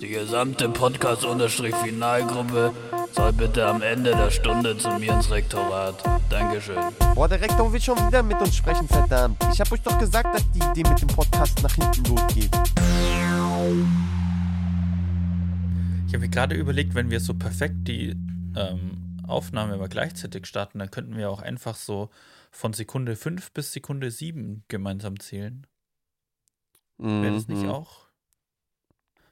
Die gesamte Podcast-Finalgruppe soll bitte am Ende der Stunde zu mir ins Rektorat. Dankeschön. Boah, der Rektor will schon wieder mit uns sprechen, verdammt. Ich hab euch doch gesagt, dass die Idee mit dem Podcast nach hinten losgeht. Ich habe mir gerade überlegt, wenn wir so perfekt die ähm, Aufnahme immer gleichzeitig starten, dann könnten wir auch einfach so von Sekunde 5 bis Sekunde 7 gemeinsam zählen. Wäre das nicht Mhm. auch?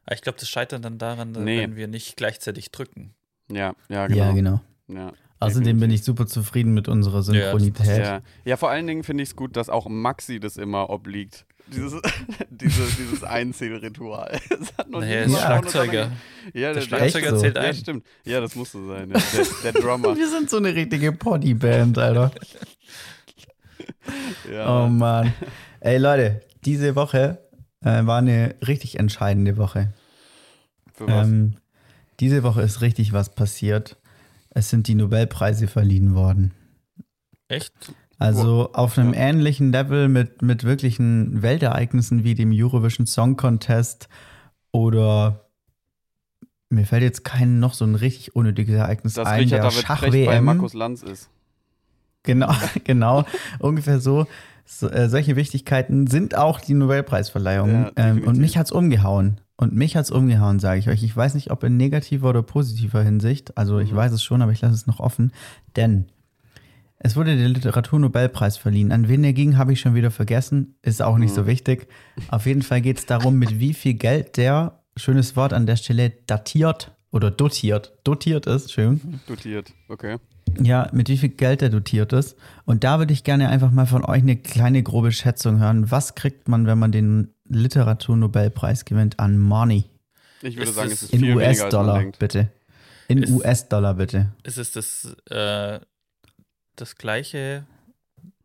Aber ich glaube, das scheitert dann daran, Nee. wenn wir nicht gleichzeitig drücken. Ja, ja, genau. Ja, genau. Ja, Außerdem bin ich super zufrieden mit unserer Synchronität. Ja, ja vor allen Dingen finde ich es gut, dass auch Maxi das immer obliegt. Dieses, diese, dieses Einzählritual. Das hat noch Naja, jemand Schlagzeuger. Ja, Der der, Schlagzeuger so? zählt ja, ein. stimmt. Ja, das musste sein. Ja. Der, der Drummer. Wir sind so eine richtige Poddy-Band, Alter. Ja. Oh Mann. Ey Leute, diese Woche äh, war eine richtig entscheidende Woche. Für was? Ähm, diese Woche ist richtig was passiert. Es sind die Nobelpreise verliehen worden. Echt? Also auf einem ähnlichen Level mit, mit wirklichen Weltereignissen wie dem Eurovision Song Contest oder mir fällt jetzt kein noch so ein richtig unnötiges Ereignis dass ein, Richard der Precht bei Schach-WM. Markus Lanz ist. Genau, genau. Ungefähr so. So äh, solche Wichtigkeiten sind auch die Nobelpreisverleihungen. Ja, ähm, und mich hat's umgehauen. Und mich hat's umgehauen, sage ich euch. Ich weiß nicht, ob in negativer oder positiver Hinsicht. Also ich Mhm. weiß es schon, aber ich lasse es noch offen. Denn es wurde der Literaturnobelpreis verliehen. An wen er ging, habe ich schon wieder vergessen. Ist auch nicht Mhm. so wichtig. Auf jeden Fall geht es darum, mit wie viel Geld der, schönes Wort an der Stelle, datiert oder dotiert, dotiert ist, schön. Dotiert. Okay. Ja, mit wie viel Geld der dotiert ist. Und da würde ich gerne einfach mal von euch eine kleine grobe Schätzung hören. Was kriegt man, wenn man den Literaturnobelpreis gewinnt an Money? Ich würde Ist sagen, es ist In viel weniger, als man US-Dollar, bitte. In US-Dollar, bitte. Ist es das, äh, das gleiche,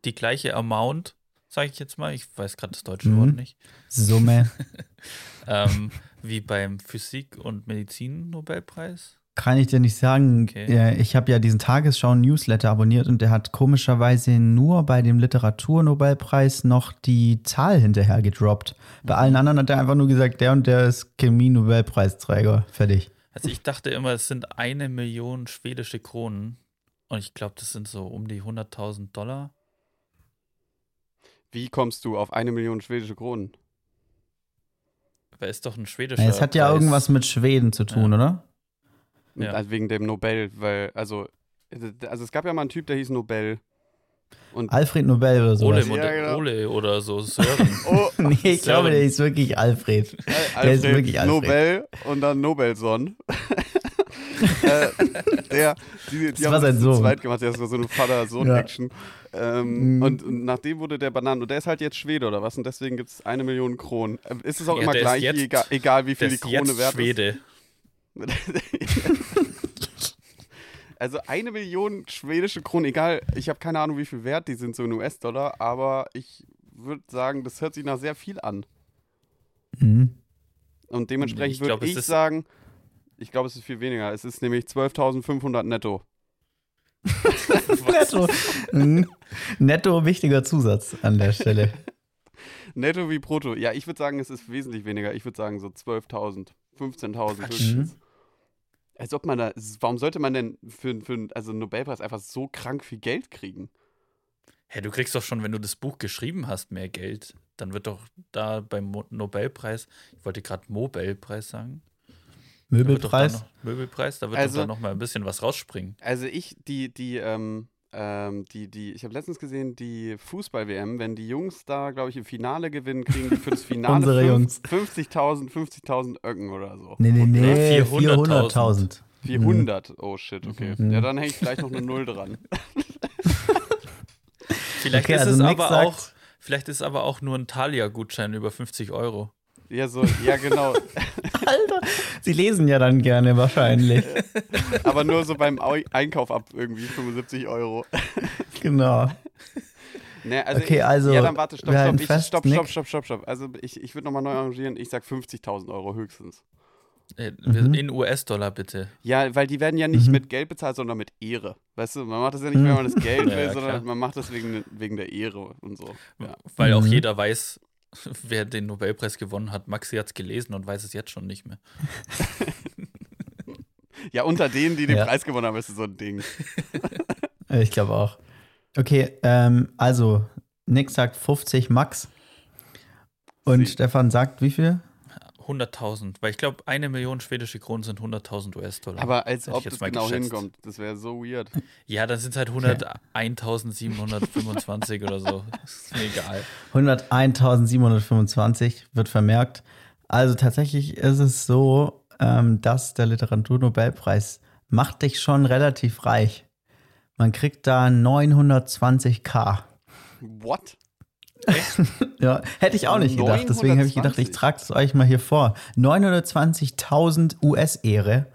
die gleiche Amount, sage ich jetzt mal, ich weiß gerade das deutsche Mhm. Wort nicht, Summe. ähm, wie beim Physik- und Medizin-Nobelpreis? Kann ich dir nicht sagen. Okay. Ich habe ja diesen Tagesschau-Newsletter abonniert und der hat komischerweise nur bei dem Literaturnobelpreis noch die Zahl hinterher gedroppt. Bei allen anderen hat er einfach nur gesagt, der und der ist Chemie-Nobelpreisträger. Fertig. Also ich dachte immer, es sind eine Million schwedische Kronen und ich glaube, das sind so um die 100.000 Dollar. Wie kommst du auf eine Million schwedische Kronen? Weil ist doch ein schwedischer Es hat ja Preis. irgendwas mit Schweden zu tun, Ja. oder? Ja. Also wegen dem Nobel, weil, also, also es gab ja mal einen Typ, der hieß Nobel. Und Alfred Nobel oder Ole, sowas. Mode- Ja, genau. Ole oder so, Sören. oh, Nee, ich glaube, der ist wirklich Alfred. Äh, Der ist Alfred wirklich Alfred. Nobel und dann Nobelson. äh, der, die, die Das haben war sein Sohn. zweit gemacht, das war so eine Vater-Sohn-Action. Ähm, Mhm. und, und nach dem wurde der Bananen, und der ist halt jetzt Schwede oder was? Und deswegen gibt es eine Million Kronen. Ähm, Ist es auch Ja, immer ist gleich, jetzt- egal, egal wie viel die ist Krone jetzt wert Schwede. Also eine Million schwedische Kronen, egal, ich habe keine Ahnung, wie viel wert die sind, so in US-Dollar, aber ich würde sagen, das hört sich nach sehr viel an. Mhm. Und dementsprechend Ich glaub, würde ich ist- sagen, ich glaube, es ist viel weniger. Es ist nämlich 12.500 netto. Netto. Mhm. Netto, wichtiger Zusatz an der Stelle. Netto wie brutto. Ja, ich würde sagen, es ist wesentlich weniger. Ich würde sagen so 12.000, 15.000 höchstens. Als ob man da, warum sollte man denn für, für also einen Nobelpreis einfach so krank viel Geld kriegen? Hä, du kriegst doch schon, wenn du das Buch geschrieben hast, mehr Geld. Dann wird doch da beim Mo Nobelpreis, ich wollte gerade Nobelpreis sagen. doch da Möbelpreis. Noch, Möbelpreis, da wird Also- doch da noch mal ein bisschen was rausspringen. Also ich, die, die, ähm, ähm, die, die, ich habe letztens gesehen, die Fußball-WM, wenn die Jungs da, glaube ich, im Finale gewinnen, kriegen die für das Finale Unsere Jungs. 50.000, 50.000 Öcken oder so. Nee, nee, nee, Nee, 400.000. 400. Oh shit, okay. Mhm. Ja, dann hänge ich vielleicht noch eine Null dran. Vielleicht Okay, ist also es Nick aber sagt- auch, vielleicht ist aber auch nur ein Thalia-Gutschein über 50 Euro. Ja, so, ja, genau. Alter, sie lesen ja dann gerne wahrscheinlich. Aber nur so beim Au- Einkauf ab irgendwie 75 Euro. genau. Ne, also Okay, ich, also, Ja, dann warte, stopp, stopp. Ich, fest, stopp, stopp, stopp, stopp, stopp. Also ich, ich würde nochmal neu arrangieren. Ich sag 50.000 Euro höchstens. Äh, Mhm. In US-Dollar bitte. Ja, weil die werden ja nicht Mhm. mit Geld bezahlt, sondern mit Ehre. Weißt du, man macht das ja nicht, wenn man das Geld will, ja, sondern klar. man macht das wegen, wegen der Ehre und so. Ja. Weil auch Mhm. jeder weiß, wer den Nobelpreis gewonnen hat. Maxi hat es gelesen und weiß es jetzt schon nicht mehr. Ja, unter denen, die den Ja. Preis gewonnen haben, ist es so ein Ding. Ich glaube auch. Okay, ähm, also Nick sagt 50 Max. Und Sie- Stefan sagt wie viel? 100.000, weil ich glaube, eine Million schwedische Kronen sind 100.000 US-Dollar. Aber als ob jetzt das mal genau geschätzt. hinkommt. Das wäre so weird. Ja, dann sind es halt 101.725 oder so. Ist mir egal. 101.725 wird vermerkt. Also tatsächlich ist es so, ähm, dass der Literaturnobelpreis macht dich schon relativ reich. Man kriegt da 920k. What? Ja, hätte ich auch nicht gedacht. Deswegen habe ich gedacht, ich 920. trage es euch mal hier vor. 920.000 US-Ehre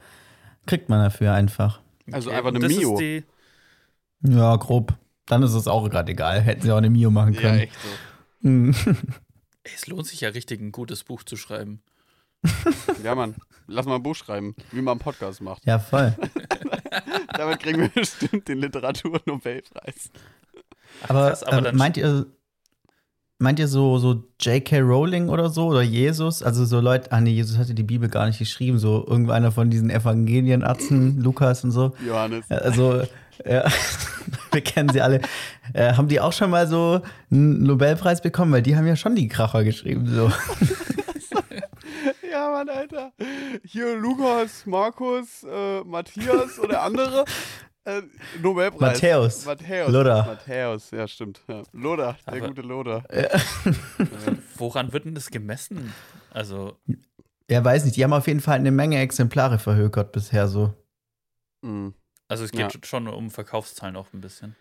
kriegt man dafür einfach. Also einfach eine das Mio. Ist die, Ja, grob. Dann ist es auch gerade egal. Hätten sie auch eine Mio machen Ja, können. echt so. Hm. ey, es lohnt sich ja richtig, ein gutes Buch zu schreiben. Ja, Mann. Lass mal ein Buch schreiben, wie man einen Podcast macht. ja, voll. Damit kriegen wir bestimmt den Literaturnobelpreis. Aber, krass, aber äh, dann- meint ihr, meint ihr so, so J.K. Rowling oder so oder Jesus? Also so Leute, ah nee, Jesus hatte die Bibel gar nicht geschrieben, so irgendeiner von diesen Evangelienarzen, Lukas und so. Johannes. Also, ja, wir kennen sie alle. Äh, haben die auch schon mal so einen Nobelpreis bekommen? Weil die haben ja schon die Kracher geschrieben. So. Ja, Mann, Alter. Hier Lukas, Markus, äh, Matthias oder andere. Äh, Nobelpreis. Matthäus. Matthäus. Loder. Matthäus, ja, stimmt. Ja. Loder, der Aber- gute Loder. Woran wird denn das gemessen? Also, Ja, weiß nicht. Die haben auf jeden Fall eine Menge Exemplare verhökert bisher so. Mhm. Also es geht Ja. schon um Verkaufszahlen auch ein bisschen.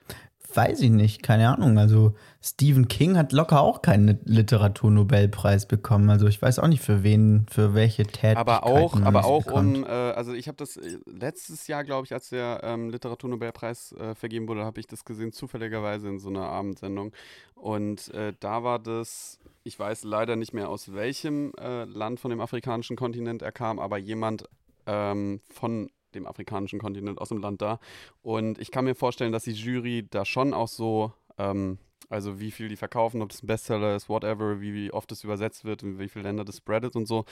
Weiß ich nicht, keine Ahnung. Also Stephen King hat locker auch keinen Literaturnobelpreis bekommen. Also ich weiß auch nicht für wen, für welche Tätigkeiten. Aber auch, man aber auch bekommt. um, äh, also ich habe das äh, letztes Jahr, glaube ich, als der ähm, Literaturnobelpreis äh, vergeben wurde, habe ich das gesehen, zufälligerweise in so einer Abendsendung. Und äh, da war das, ich weiß leider nicht mehr aus welchem äh, Land von dem afrikanischen Kontinent er kam, aber jemand ähm, von dem afrikanischen Kontinent aus dem Land da. Und ich kann mir vorstellen, dass die Jury da schon auch so, ähm, also wie viel die verkaufen, ob das ein Bestseller ist, whatever, wie, wie oft es übersetzt wird, in wie viele Länder das spreadet und so.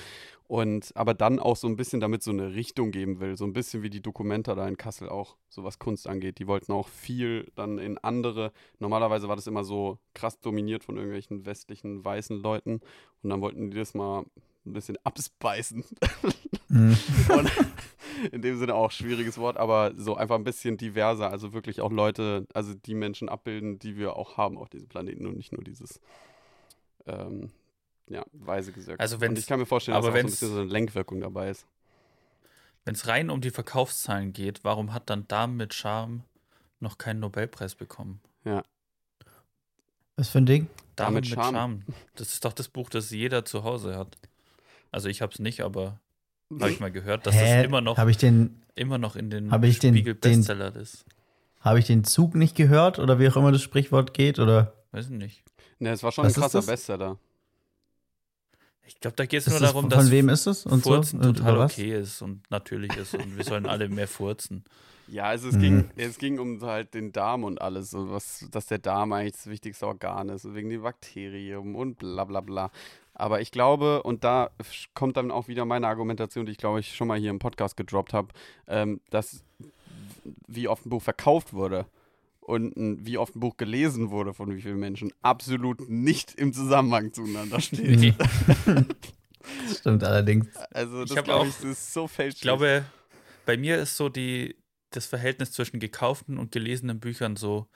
Und aber dann auch so ein bisschen damit so eine Richtung geben will. So ein bisschen wie die Dokumenta da in Kassel auch, so was Kunst angeht. Die wollten auch viel dann in andere. Normalerweise war das immer so krass dominiert von irgendwelchen westlichen weißen Leuten. Und dann wollten die das mal ein bisschen abspeisen. Mhm. Und in dem Sinne auch schwieriges Wort, aber so einfach ein bisschen diverser. Also wirklich auch Leute, also die Menschen abbilden, die wir auch haben auf diesem Planeten und nicht nur dieses ähm, ja, weise Gesöck. Also und wenn's- ich kann mir vorstellen, dass aber auch so ein bisschen so eine Lenkwirkung dabei ist. Wenn es rein um die Verkaufszahlen geht, warum hat dann Damen mit Charme noch keinen Nobelpreis bekommen? Was für ein Ding? Damen mit mit Charme. Charme. Das ist doch das Buch, das jeder zu Hause hat. Also ich habe es nicht, aber habe ich mal gehört, dass das immer noch, Habe ich den, immer noch in den ich den- Spiegel den- Bestseller ist. habe ich den Zug nicht gehört oder wie auch immer das Sprichwort geht oder? Weiß ich nicht. Ne, es war schon Was ein krasser? Bestseller. Ich glaube, da geht es nur das, darum, von dass wem ist es und Furzen so? Und total okay ist und natürlich ist und wir sollen alle mehr furzen. Ja, also es, Mhm. ging, es ging um halt den Darm und alles, und was, dass der Darm eigentlich das wichtigste Organ ist, wegen dem Bakterium und bla bla bla. Aber ich glaube, und da kommt dann auch wieder meine Argumentation, die ich glaube ich schon mal hier im Podcast gedroppt habe, ähm, dass wie oft ein Buch verkauft wurde und ein, wie oft ein Buch gelesen wurde von wie vielen Menschen absolut nicht im Zusammenhang zueinander steht. Nee. Das stimmt allerdings. Also Ich das hab glaube auch- ich, das ist so fälschlich. Ich glaube, bei mir ist so die, das Verhältnis zwischen gekauften und gelesenen Büchern so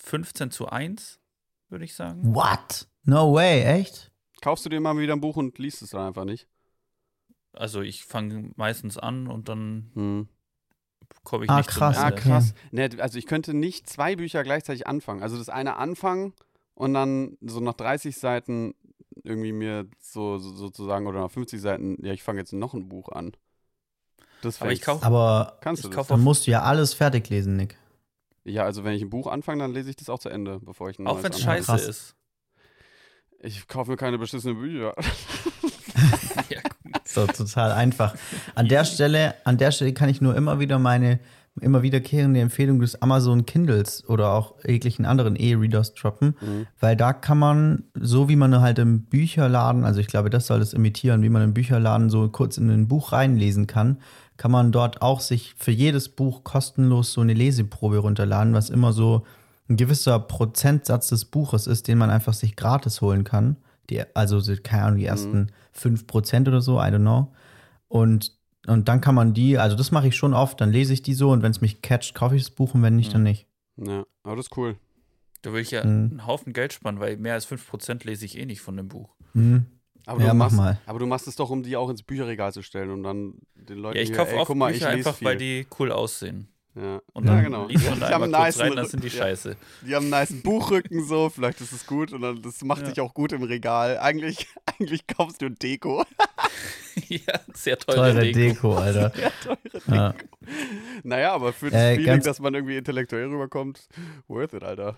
15 zu 1, würde ich sagen. What? No way, echt? Kaufst du dir mal wieder ein Buch und liest es dann einfach nicht? Also ich fange meistens an und dann Hm. komme ich Ah, nicht krass, zum Ah, Ende. krass. Ne, also ich könnte nicht zwei Bücher gleichzeitig anfangen. Also das eine anfangen und dann so nach 30 Seiten irgendwie mir so, so sozusagen oder nach 50 Seiten, ja, ich fange jetzt noch ein Buch an. Das Aber ich fällt- kauf- Aber Kannst ich du das? kauf dann musst du ja alles fertig lesen, Nick. Ja, also wenn ich ein Buch anfange, dann lese ich das auch zu Ende, bevor ich ein Auch neues wenn es scheiße krass. ist. Ich kaufe mir keine beschissenen Bücher. ja, So total einfach. An der Stelle, an der Stelle kann ich nur immer wieder meine immer wiederkehrende Empfehlung des Amazon Kindles oder auch jeglichen anderen E-Readers droppen, Mhm. weil da kann man, so wie man halt im Bücherladen, also ich glaube, das soll es imitieren, wie man im Bücherladen so kurz in ein Buch reinlesen kann, kann man dort auch sich für jedes Buch kostenlos so eine Leseprobe runterladen, was immer so ein gewisser Prozentsatz des Buches ist, den man einfach sich gratis holen kann. Die, also, so, keine Ahnung, die ersten 5% oder so, I don't know. Und, und dann kann man die, also das mache ich schon oft, dann lese ich die so und wenn es mich catcht, kaufe ich das Buch und wenn nicht, dann nicht. Ja, aber das ist cool. Da will ich ja Mhm. einen Haufen Geld sparen, weil mehr als 5% lese ich eh nicht von dem Buch. Mhm. Aber, Ja, du mach machst, mal. aber du machst es doch, um die auch ins Bücherregal zu stellen und dann den Leuten Ja, ich kaufe oft mal, ich Bücher einfach, viel. weil die cool aussehen. Ja. Und Ja, dann genau. liest man Die da haben einmal kurz nicen rein, dann sind die ja. scheiße. Die haben einen nice Buchrücken so, vielleicht ist es gut und dann, das macht Ja. sich auch gut im Regal. Eigentlich, eigentlich kaufst du Deko. ja, sehr teure, Teure Deko. Deko, Alter. Ja, teure Ja. Naja, aber für das Äh, Feeling, ganz- dass man irgendwie intellektuell rüberkommt, worth it, Alter.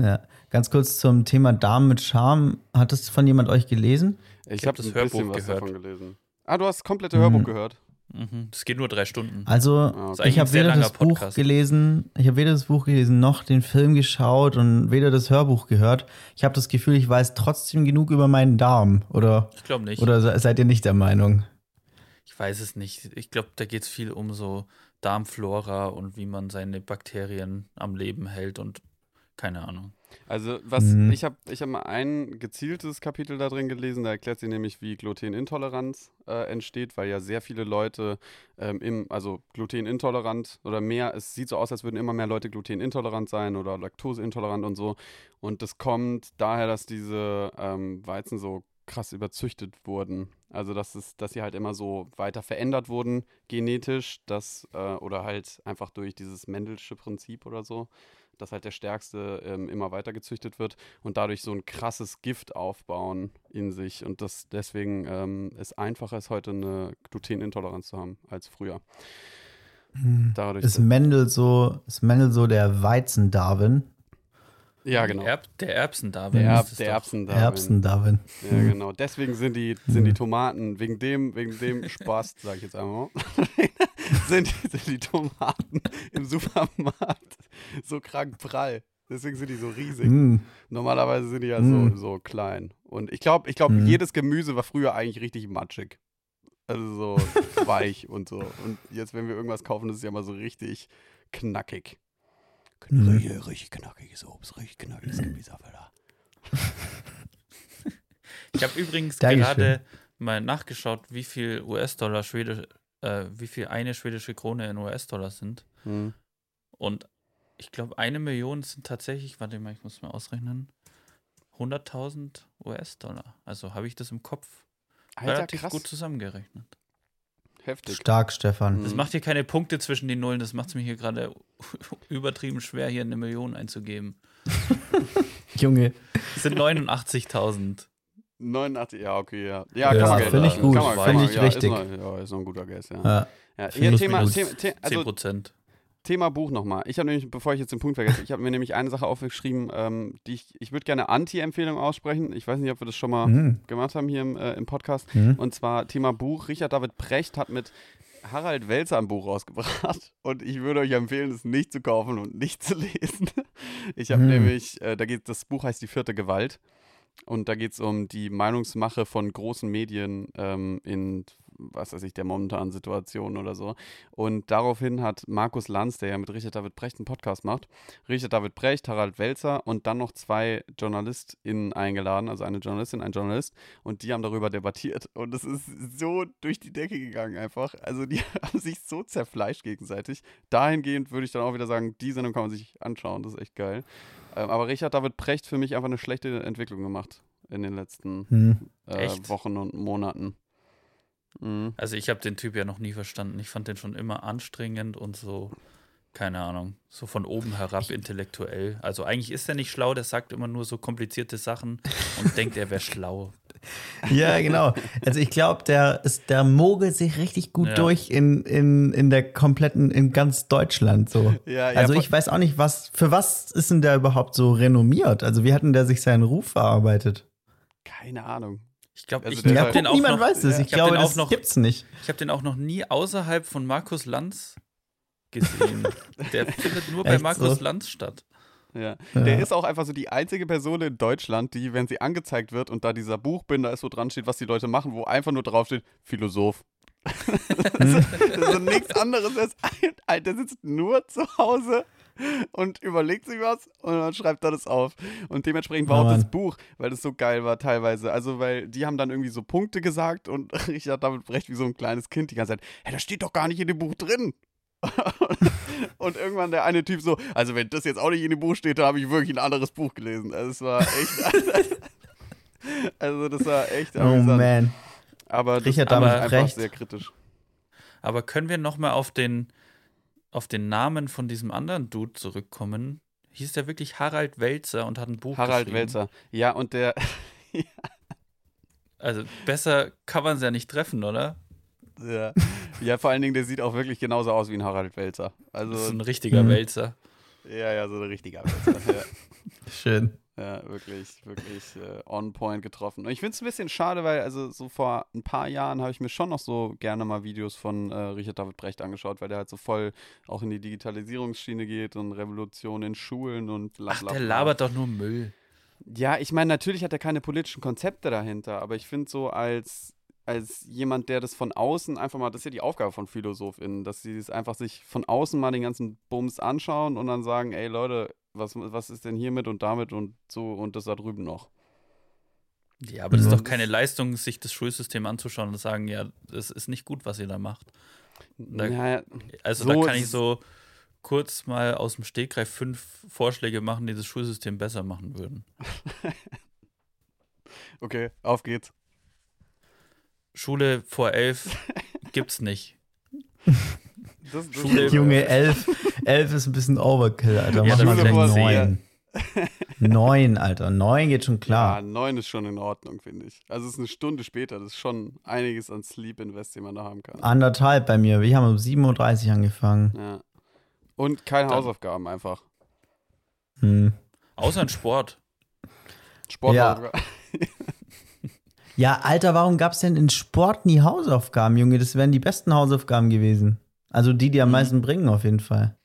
Ja. Ganz kurz zum Thema Damen mit Charme. Hat das von jemand euch gelesen? Ich, hab habe das ein bisschen Hörbuch was gehört. davon gelesen. Ah, du hast das komplette Hörbuch Mhm. gehört. Mhm. Das geht nur drei Stunden. Also, okay. ich habe weder das Buch Podcast. gelesen, ich habe weder das Buch gelesen noch den Film geschaut und weder das Hörbuch gehört. Ich habe das Gefühl, ich weiß trotzdem genug über meinen Darm. Oder, Ich glaube nicht. oder se- seid ihr nicht der Meinung? Ich weiß es nicht. Ich glaube, da geht es viel um so Darmflora und wie man seine Bakterien am Leben hält und keine Ahnung. Also, was Mhm. ich habe ich hab mal ein gezieltes Kapitel da drin gelesen, da erklärt sie nämlich, wie Glutenintoleranz äh, entsteht, weil ja sehr viele Leute ähm, im, also glutenintolerant oder mehr, es sieht so aus, als würden immer mehr Leute glutenintolerant sein oder laktoseintolerant und so. Und das kommt daher, dass diese ähm, Weizen so krass überzüchtet wurden. Also dass es, dass sie halt immer so weiter verändert wurden genetisch, dass, äh, oder halt einfach durch dieses Mendelsche Prinzip oder so dass halt der Stärkste ähm, immer weiter gezüchtet wird und dadurch so ein krasses Gift aufbauen in sich. Und das deswegen ähm, es einfacher ist, heute eine Glutenintoleranz zu haben als früher. Dadurch, Ist Mendel so, ist Mendel so der Weizen-Darwin? ja, genau. Erb, der Erbsen-Darwin. der, ist Erb, der doch. Erbsen da. Erbsen-Darwin. Ja, genau. Deswegen sind die, sind die Tomaten, wegen dem, wegen dem Spaß, sage ich jetzt einmal, sind, die- sind die Tomaten im Supermarkt so krank prall. Deswegen sind die so riesig. Mm. Normalerweise sind die ja Mm. so, so klein. Und ich glaube, ich glaube, Mm. jedes Gemüse war früher eigentlich richtig matschig. Also so weich und so. Und jetzt, wenn wir irgendwas kaufen, ist es ja mal so richtig knackig. Mm. Richtig, richtig knackiges Obst, richtig knackiges Gemüse, Alter. Ich habe übrigens Dankeschön. gerade mal nachgeschaut, wie viel US-Dollar Schwedisch, äh, wie viel eine schwedische Krone in US-Dollar sind. Hm. Und ich glaube, eine Million sind tatsächlich, warte mal, ich muss mal ausrechnen, 100.000 US-Dollar. Also habe ich das im Kopf Alter, relativ krass. gut zusammengerechnet. Heftig. Stark, Stefan. Das Mhm. macht hier keine Punkte zwischen den Nullen, das macht es mir hier gerade übertrieben schwer, hier eine Million einzugeben. Junge. Es sind 89.000. 89, ja, okay, ja. Ja, Ja, kann man Geld finde ich gut, man, finde man, ich ja, richtig. Ist noch, ja, ist noch ein guter Guess, ja. Ja. ja. Hier, Thema. Thema, The 10 also, Prozent. Thema Buch nochmal. Ich habe nämlich, bevor ich jetzt den Punkt vergesse, ich habe mir nämlich eine Sache aufgeschrieben, ähm, die ich, ich würde gerne Anti-Empfehlung aussprechen. Ich weiß nicht, ob wir das schon mal Mhm. gemacht haben hier im, äh, im Podcast. Mhm. Und zwar Thema Buch. Richard David Brecht hat mit Harald Welzer ein Buch rausgebracht. Und ich würde euch empfehlen, es nicht zu kaufen und nicht zu lesen. Ich habe Hm. nämlich, äh, da geht, das Buch heißt Die vierte Gewalt. Und da geht es um die Meinungsmache von großen Medien ähm, in, was weiß ich, der momentanen Situation oder so. Und daraufhin hat Markus Lanz, der ja mit Richard David Brecht einen Podcast macht, Richard David Brecht, Harald Welzer und dann noch zwei JournalistInnen eingeladen, also eine Journalistin, ein Journalist, und die haben darüber debattiert. Und es ist so durch die Decke gegangen einfach. Also die haben sich so zerfleischt gegenseitig. Dahingehend würde ich dann auch wieder sagen, die Sendung kann man sich anschauen, das ist echt geil. Ähm, aber Richard David Brecht für mich einfach eine schlechte Entwicklung gemacht in den letzten Mhm. äh, Echt? Wochen und Monaten. Mhm. Also ich habe den Typ ja noch nie verstanden. Ich fand den schon immer anstrengend und so, keine Ahnung, so von oben herab intellektuell. Also eigentlich ist er nicht schlau, der sagt immer nur so komplizierte Sachen und denkt, er wäre schlau. Ja, genau. Also ich glaube, der ist, der mogelt sich richtig gut Ja. durch in, in, in der kompletten, in ganz Deutschland so. Ja, ja, also ich weiß auch nicht, was, für was ist denn der überhaupt so renommiert? Also wie hat denn der sich seinen Ruf erarbeitet? Keine Ahnung. Ich glaube, Also ich, habe den, auch Niemand noch- weiß es. ja. Ich, Ich hab glaube, den auch das noch- gibt's nicht. ich hab den auch noch nie außerhalb von Markus Lanz gesehen. Der findet nur bei Markus so? Lanz statt. Ja. Ja. Der ist auch einfach so die einzige Person in Deutschland, die, wenn sie angezeigt wird und da dieser Buchbinder ist, wo dran steht, was die Leute machen, wo einfach nur draufsteht, Philosoph. das, ist, das ist nichts anderes als ein, der sitzt nur zu Hause und überlegt sich was und dann schreibt er das auf. Und dementsprechend war Oh auch das. Buch, weil das so geil war teilweise. Also, weil die haben dann irgendwie so Punkte gesagt und Richard damit brecht wie so ein kleines Kind die ganze Zeit, hey, das steht doch gar nicht in dem Buch drin. und irgendwann der eine Typ so, also wenn das jetzt auch nicht in dem Buch steht, dann habe ich wirklich ein anderes Buch gelesen. Also es war echt, also das war echt Oh amüsant. man. Aber das Richard ist damit einfach recht. sehr kritisch. Aber können wir nochmal auf den, auf den Namen von diesem anderen Dude zurückkommen? Hieß der wirklich Harald Welzer und hat ein Buch Harald geschrieben? Welzer. Ja, und der, Also besser kann man es ja nicht treffen, oder? ja, ja, vor allen Dingen, der sieht auch wirklich genauso aus wie ein Harald Welzer. Das ist Also, ein richtiger Mhm. Welzer. ja, ja, so ein richtiger Welzer. ja. Schön. Ja, wirklich, wirklich äh, on point getroffen. Und ich finde es ein bisschen schade, weil, also so vor ein paar Jahren habe ich mir schon noch so gerne mal Videos von äh, Richard David Brecht angeschaut, weil der halt so voll auch in die Digitalisierungsschiene geht und Revolution in Schulen und bla Ach, bla der bla. labert doch nur Müll. Ja, ich meine, natürlich hat er keine politischen Konzepte dahinter, aber ich finde so als, als jemand, der das von außen einfach mal, das ist ja die Aufgabe von PhilosophInnen, dass sie es einfach sich von außen mal den ganzen Bums anschauen und dann sagen, ey Leute, was, was ist denn hiermit und damit und so und das da drüben noch. Ja, aber das ist doch keine Leistung, sich das Schulsystem anzuschauen und sagen, ja, das ist nicht gut, was ihr da macht. Da- Ja, Also So da kann ich so kurz mal aus dem Stegreif fünf Vorschläge machen, die das Schulsystem besser machen würden. okay, auf geht's. Schule vor elf gibt's nicht. Das, das Schule- Junge, elf, elf ist ein bisschen Overkill, Alter. Ja, Mach dann mal vielleicht neun. neun, Alter. Neun geht schon Ja, klar. neun ist schon in Ordnung, finde ich. Also es ist eine Stunde später, das ist schon einiges an Sleep Invest, den man da haben kann. Anderthalb bei mir. Wir haben um 7.30 Uhr angefangen. Ja. Und keine Dann- Hausaufgaben einfach. Hm. Außer in Sport. Sporthausaufgaben. Ja, Alter, warum gab's denn in Sport nie Hausaufgaben, Junge? Das wären die besten Hausaufgaben gewesen. Also die, die am Mhm. meisten bringen, auf jeden Fall.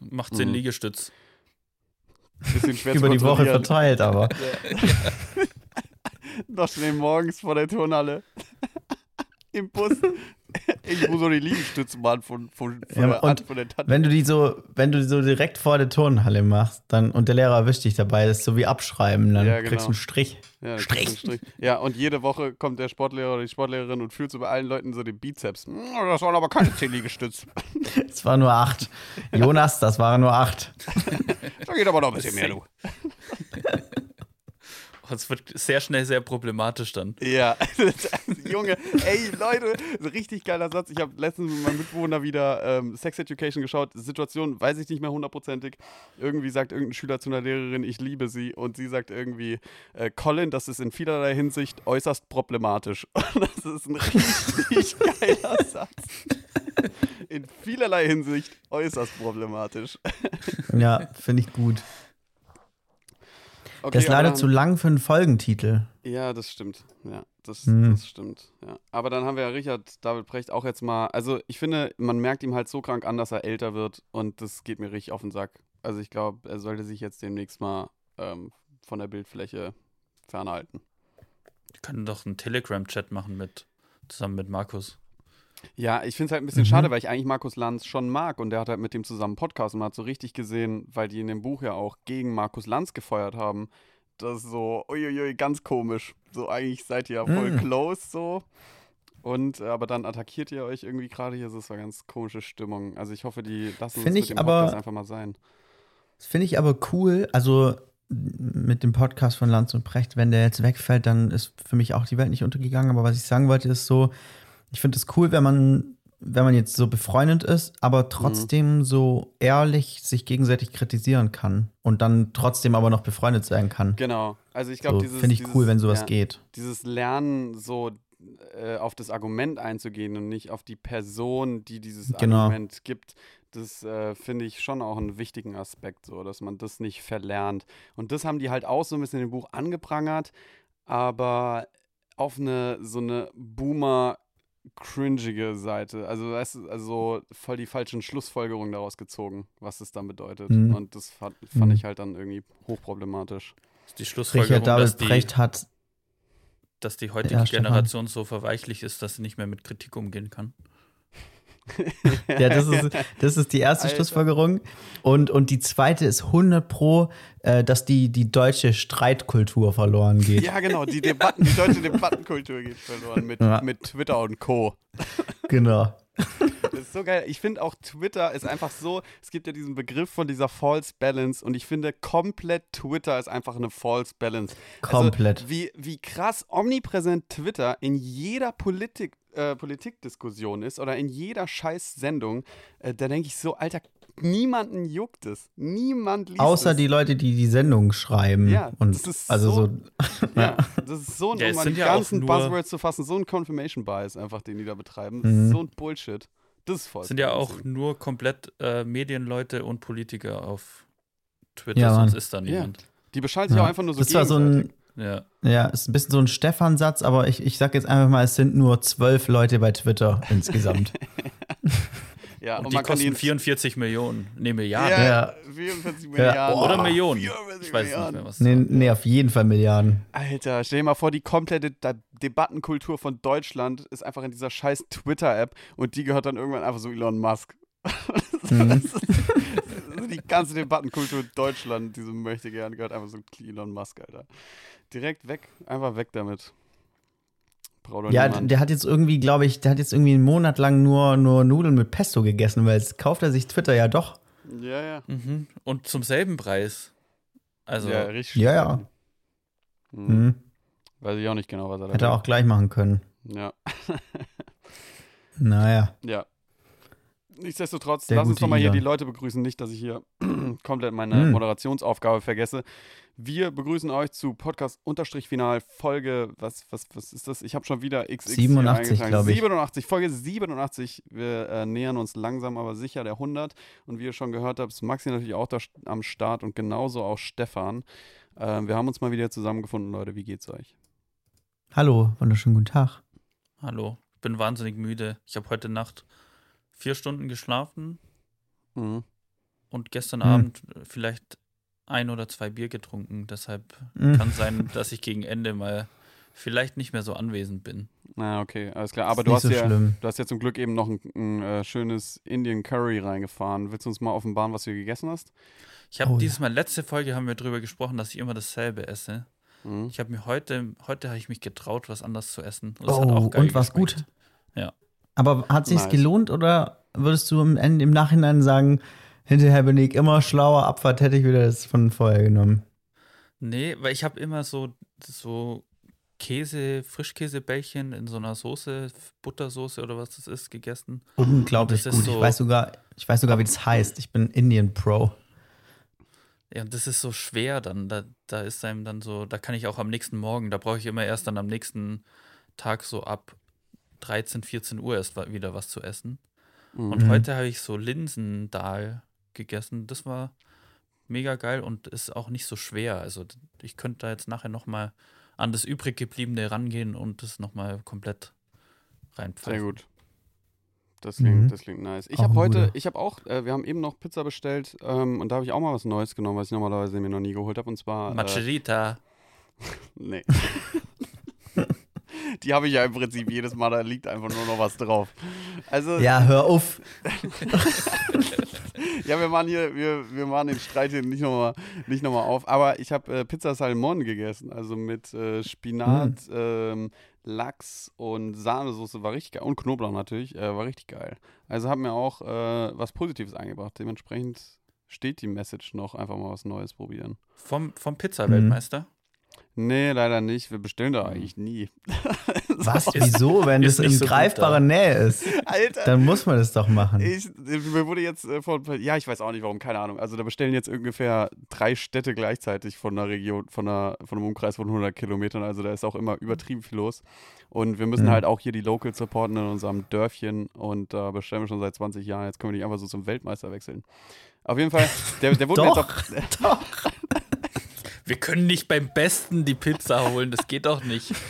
Macht zehn Mhm. Liegestütz. Bisschen schwer Über zu die Woche verteilt, aber. Noch schnell morgens vor der Turnhalle. Im Bus. Ich muss so die Liegestütze machen von, von, von, Ja, der, von der Tante. Wenn du die so, wenn du die so direkt vor der Turnhalle machst, dann und der Lehrer erwischt dich dabei, das ist so wie abschreiben, dann Ja, genau. kriegst du einen Strich. Ja, Strich. ist ein Strich. Ja, und jede Woche kommt der Sportlehrer oder die Sportlehrerin und fühlt so bei allen Leuten so den Bizeps. "Hm, Das waren aber keine 10 Liegestütze. Es war nur acht. Jonas, das waren nur acht. Da geht aber noch ein bisschen mehr, du. Es wird sehr schnell sehr problematisch dann. Ja, Junge, ey Leute, richtig geiler Satz. Ich habe letztens mit meinem Mitbewohner wieder ähm, Sex Education geschaut. Situation weiß ich nicht mehr hundertprozentig. Irgendwie sagt irgendein Schüler zu einer Lehrerin, ich liebe sie. Und sie sagt irgendwie, äh, Colin, das ist in vielerlei Hinsicht äußerst problematisch. Und das ist ein richtig geiler Satz. In vielerlei Hinsicht äußerst problematisch. Ja, finde ich gut. Okay, Das ist leider dann- zu lang für einen Folgentitel. Ja, das stimmt. Ja, das, Hm. das stimmt. Ja. Aber dann haben wir ja Richard David Brecht auch jetzt mal. Also, ich finde, man merkt ihm halt so krank an, dass er älter wird und das geht mir richtig auf den Sack. Also, ich glaube, er sollte sich jetzt demnächst mal ähm, von der Bildfläche fernhalten. Die können doch einen Telegram-Chat machen mit zusammen mit Markus. Ja, ich finde es halt ein bisschen Mhm. schade, weil ich eigentlich Markus Lanz schon mag und der hat halt mit dem zusammen Podcast und man hat so richtig gesehen, weil die in dem Buch ja auch gegen Markus Lanz gefeuert haben. Das ist so, uiuiui, ganz komisch. So, eigentlich seid ihr ja voll Mhm. close so. Und äh, aber dann attackiert ihr euch irgendwie gerade hier. Das war ganz komische Stimmung. Also ich hoffe, die lassen uns Find mit ich dem aber- Podcast einfach mal sein. Das finde ich aber cool. Also mit dem Podcast von Lanz und Brecht, wenn der jetzt wegfällt, dann ist für mich auch die Welt nicht untergegangen. Aber was ich sagen wollte, ist so, ich finde es cool, wenn man, wenn man jetzt so befreundet ist, aber trotzdem so ehrlich sich gegenseitig kritisieren kann und dann trotzdem aber noch befreundet sein kann. Genau. Also ich glaube, So, dieses. finde ich dieses, cool, wenn sowas ja, geht. dieses Lernen, so äh, auf das Argument einzugehen und nicht auf die Person, die dieses Genau. Argument gibt, das äh, finde ich schon auch einen wichtigen Aspekt, so, dass man das nicht verlernt. Und das haben die halt auch so ein bisschen in dem Buch angeprangert, aber auf eine so eine Boomer cringige Seite. Also, weißt du, also so voll die falschen Schlussfolgerungen daraus gezogen, was es dann bedeutet. Mhm. Und das fand, fand Mhm. ich halt dann irgendwie hochproblematisch. Die Schlussfolgerung, Richard dass David die, Brecht hat. dass die heutige Ja. Generation so verweichlich ist, dass sie nicht mehr mit Kritik umgehen kann. Ja, das ist, das ist die erste Alter. Schlussfolgerung. Und, und die zweite ist 100 Pro, äh, dass die, die deutsche Streitkultur verloren geht. Ja, genau, die Debatten, die deutsche Debattenkultur geht verloren mit, Ja. mit Twitter und Co. Genau. Das ist so geil. Ich finde auch Twitter ist einfach so, es gibt ja diesen Begriff von dieser False Balance und ich finde komplett Twitter ist einfach eine False Balance. Komplett. Also, wie, wie krass omnipräsent Twitter in jeder Politik, äh, Politikdiskussion ist oder in jeder Scheiß-Sendung, äh, da denke ich so, Alter, niemanden juckt es. Niemand liest Außer es. die Leute, die die Sendung schreiben. Ja, und das ist also so- so. Ja, das ist so ein, Ja, um sind die ja ganzen nur- Buzzwords zu fassen, so ein Confirmation Bias einfach, den die da betreiben. Das Mhm. ist so ein Bullshit. Das ist voll. Es sind ja auch nur komplett äh, Medienleute und Politiker auf Twitter, Ja, sonst ist da niemand. Die beschallen sich Ja. auch einfach nur so das war so ein. Ja. ja, ist ein bisschen so ein Stefan-Satz, aber ich, ich sag jetzt einfach mal, es sind nur zwölf Leute bei Twitter insgesamt. Ja, Und, und, die kosten die 44 Millionen. Nee, Milliarden. ja, Ja. 44 Ja. Milliarden. Oder Millionen. 44 Ich weiß nicht Milliarden. mehr, was. nee, nee, auf jeden Fall Milliarden. Alter, stell dir mal vor, die komplette De Debattenkultur von Deutschland ist einfach in dieser scheiß Twitter-App und die gehört dann irgendwann einfach so Elon Musk. Mhm. Das ist- das ist die ganze Debattenkultur in Deutschland, diese möchte gern, gehört einfach so Elon Musk, Alter. Direkt weg, einfach weg damit. Braucht Ja, niemand. der hat jetzt irgendwie, glaube ich, der hat jetzt irgendwie einen Monat lang nur, nur Nudeln mit Pesto gegessen, weil jetzt kauft er sich Twitter ja doch. ja, ja. Mhm. Und zum selben Preis. Also, ja, richtig. Ja, ja. Hm. Mhm. Weiß ich auch nicht genau, was er da Hätte er auch gleich machen können. Ja. Naja. Ja. Nichtsdestotrotz, Der lass uns gute doch mal hier die Leute begrüßen, nicht, dass ich hier komplett meine Hm. Moderationsaufgabe vergesse. Wir begrüßen euch zu Podcast-Final Folge, was, was, was ist das? Ich habe schon wieder XX hier 87, eingetragen. glaub ich. 87, Folge 87. Wir äh, nähern uns langsam, aber sicher der 100. Und wie ihr schon gehört habt, ist Maxi natürlich auch da am Start und genauso auch Stefan. Ähm, wir haben uns mal wieder zusammengefunden, Leute. Wie geht's euch? Hallo, wunderschönen guten Tag. hallo. Ich bin wahnsinnig müde. Ich habe heute Nacht vier Stunden geschlafen Mhm. und gestern Hm. Abend vielleicht ein oder zwei Bier getrunken. Deshalb Mhm. kann sein, dass ich gegen Ende mal vielleicht nicht mehr so anwesend bin. Na, okay, alles klar. Aber du hast so ja. schlimm. Du hast ja zum Glück eben noch ein, ein äh, schönes Indian Curry reingefahren. Willst du uns mal offenbaren, was du gegessen hast? Ich habe Oh, dieses Mal, letzte Folge haben wir darüber gesprochen, dass ich immer dasselbe esse. Mhm. Ich habe mir heute, heute habe ich mich getraut, was anderes zu essen. Und es hat Oh, und geschmeckt. gut? Ja. Aber hat sich's Nice. gelohnt oder würdest du im, Ende- im Nachhinein sagen, hinterher bin ich immer schlauer, Abfahrt hätte ich wieder das von vorher genommen? Nee, weil ich habe immer so, so Käse, Frischkäsebällchen in so einer Soße, Buttersoße oder was das ist, gegessen. Unglaublich Das ist gut. Ich so- weiß sogar, ich weiß sogar, wie das heißt. Ich bin Indian Pro. Ja, und das ist so schwer dann. Da, da ist einem dann so, da kann ich auch am nächsten Morgen, da brauche ich immer erst dann am nächsten Tag so ab 13, 14 Uhr erst wieder was zu essen. Und Mhm. heute habe ich so Linsendahl gegessen. Das war mega geil und ist auch nicht so schwer. Also ich könnte da jetzt nachher nochmal an das übrig gebliebene rangehen und das nochmal komplett reinpfeifen. Sehr gut. Das klingt, Mhm. das klingt nice. Ich habe heute, guter. ich habe auch, äh, wir haben eben noch Pizza bestellt ähm, und da habe ich auch mal was Neues genommen, was ich normalerweise mir noch nie geholt habe und zwar. Äh, Macerita. nee. Die habe ich ja im Prinzip jedes Mal, da liegt einfach nur noch was drauf. Also, Ja, hör auf. Ja, wir machen hier, wir, wir machen den Streit hier nicht nochmal nicht noch mal auf. Aber ich habe äh, Pizza Salmon gegessen, also mit äh, Spinat, ähm, Lachs und Sahnesoße, war richtig geil. Und Knoblauch natürlich, äh, war richtig geil. Also hat mir auch äh, was Positives eingebracht. Dementsprechend steht die Message noch, einfach mal was Neues probieren. Vom, vom Pizza-Weltmeister. Nee, leider nicht. Wir bestellen da eigentlich nie. Was? Wieso? Wenn das in so greifbarer da. Nähe ist, Alter! dann muss man das doch machen. Ich, mir wurde jetzt äh, von, ja, ich weiß auch nicht warum, keine Ahnung. Also da bestellen jetzt ungefähr drei Städte gleichzeitig von einer Region, von, einer, von einem Umkreis von 100 Kilometern. Also da ist auch immer übertrieben viel los. Und wir müssen Mhm. halt auch hier die Locals supporten in unserem Dörfchen. Und da bestellen wir schon seit 20 Jahren. Jetzt können wir nicht einfach so zum Weltmeister wechseln. Auf jeden Fall, der, der wurde mir jetzt Doch, auch, doch. Wir können nicht beim Besten die Pizza holen, das geht doch nicht.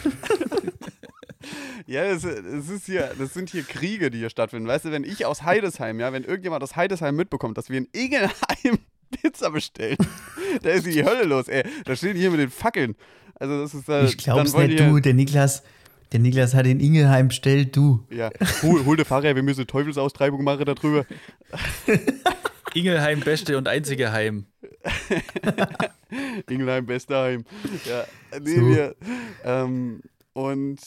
Ja, das, das, ist hier, das sind hier Kriege, die hier stattfinden. Weißt du, wenn ich aus Heidesheim, ja, wenn irgendjemand aus Heidesheim mitbekommt, dass wir in Ingelheim Pizza bestellen, da ist die Hölle los, ey. Da stehen die hier mit den Fackeln. Also das ist äh, Ich glaub's nicht, du. Der Niklas, der Niklas hat in Ingelheim bestellt, du. Ja, hol, hol der Fahrer, wir müssen eine Teufelsaustreibung machen darüber. Ingelheim, beste und einzige Heim. Ingelheim, bester Heim. Ja, nee, So. wir. Ähm, und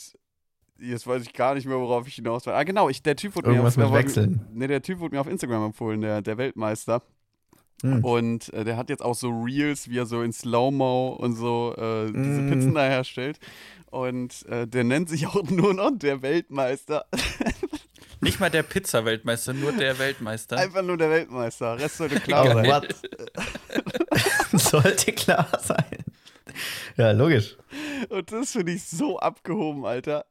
jetzt weiß ich gar nicht mehr, worauf ich hinaus war. Ah, genau, ich, der Typ wurde Irgendwas mir mit der- Wechseln. Nee, der Typ wurde mir auf Instagram empfohlen, der, der Weltmeister. Hm. Und äh, der hat jetzt auch so Reels, wie er so in Slow-Mo und so äh, diese Mm. Pizzen da herstellt. Und äh, der nennt sich auch nur noch der Weltmeister. Nicht mal der Pizza-Weltmeister, nur der Weltmeister. Einfach nur der Weltmeister. Rest sollte klar sein. what? Sollte klar sein. Ja, logisch. Und das finde ich so abgehoben, Alter.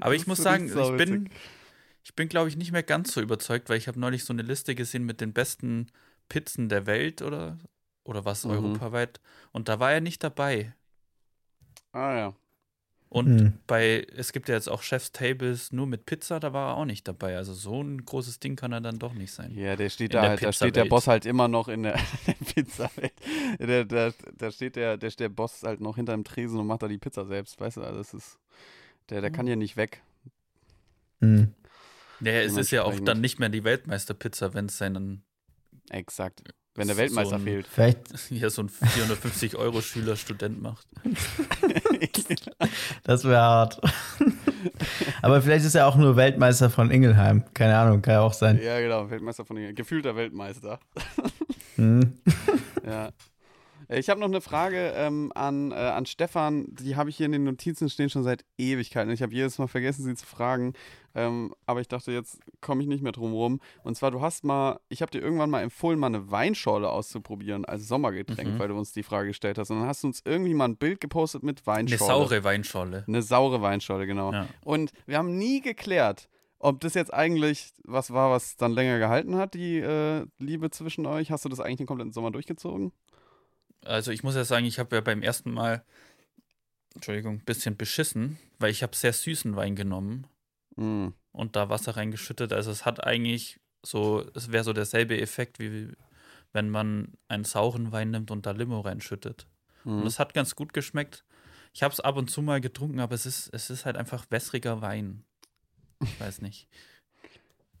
Aber ich muss sagen, ich ich bin, ich bin, glaube ich, nicht mehr ganz so überzeugt, weil ich habe neulich so eine Liste gesehen mit den besten Pizzen der Welt oder, oder was Mhm. europaweit. Und da war er nicht dabei. Ah ja. Und Hm. bei, es gibt ja jetzt auch Chef's Tables nur mit Pizza, da war er auch nicht dabei. Also so ein großes Ding kann er dann doch nicht sein. Ja, der steht In da der halt, da steht der. Boss halt immer noch in der, der Pizzawelt. Der, der, da steht der, der, der Boss halt noch hinter dem Tresen und macht da die Pizza selbst, weißt du, also das ist, der, der kann Mhm. ja nicht weg. Hm. Ja, es ist ja auch dann nicht mehr die Weltmeisterpizza, wenn es seinen, Exakt. Wenn der So Weltmeister ein- fehlt. Vielleicht, ja, so ein 450-Euro-Schüler Student macht. das wäre hart. Aber vielleicht ist er auch nur Weltmeister von Ingelheim. Keine Ahnung, kann ja auch sein. ja, genau, Weltmeister von den, gefühlter Weltmeister. Hm. Ja. Äh, Ich habe noch eine Frage ähm, an, äh, an Stefan. Die habe ich hier in den Notizen stehen schon seit Ewigkeiten. Ich habe jedes Mal vergessen, sie zu fragen. Ähm, aber ich dachte, jetzt komme ich nicht mehr drum rum. Und zwar, du hast mal, ich habe dir irgendwann mal empfohlen, mal eine Weinschorle auszuprobieren als Sommergetränk, Mhm. weil du uns die Frage gestellt hast. Und dann hast du uns irgendwie mal ein Bild gepostet mit Eine Weinschorle. saure Weinschorle. Eine saure Weinschorle, genau. Ja. Und wir haben nie geklärt, ob das jetzt eigentlich was war, was dann länger gehalten hat, die äh, Liebe zwischen euch. Hast du das eigentlich den kompletten Sommer durchgezogen? Also ich muss ja sagen, ich habe ja beim ersten Mal, Entschuldigung, ein bisschen beschissen, weil ich habe sehr süßen Wein genommen Mm. und da Wasser reingeschüttet. Also es hat eigentlich so, es wäre so derselbe Effekt, wie wenn man einen sauren Wein nimmt und da Limo reinschüttet. Mhm. Und es hat ganz gut geschmeckt. Ich habe es ab und zu mal getrunken, aber es ist, es ist halt einfach wässriger Wein. Ich weiß nicht.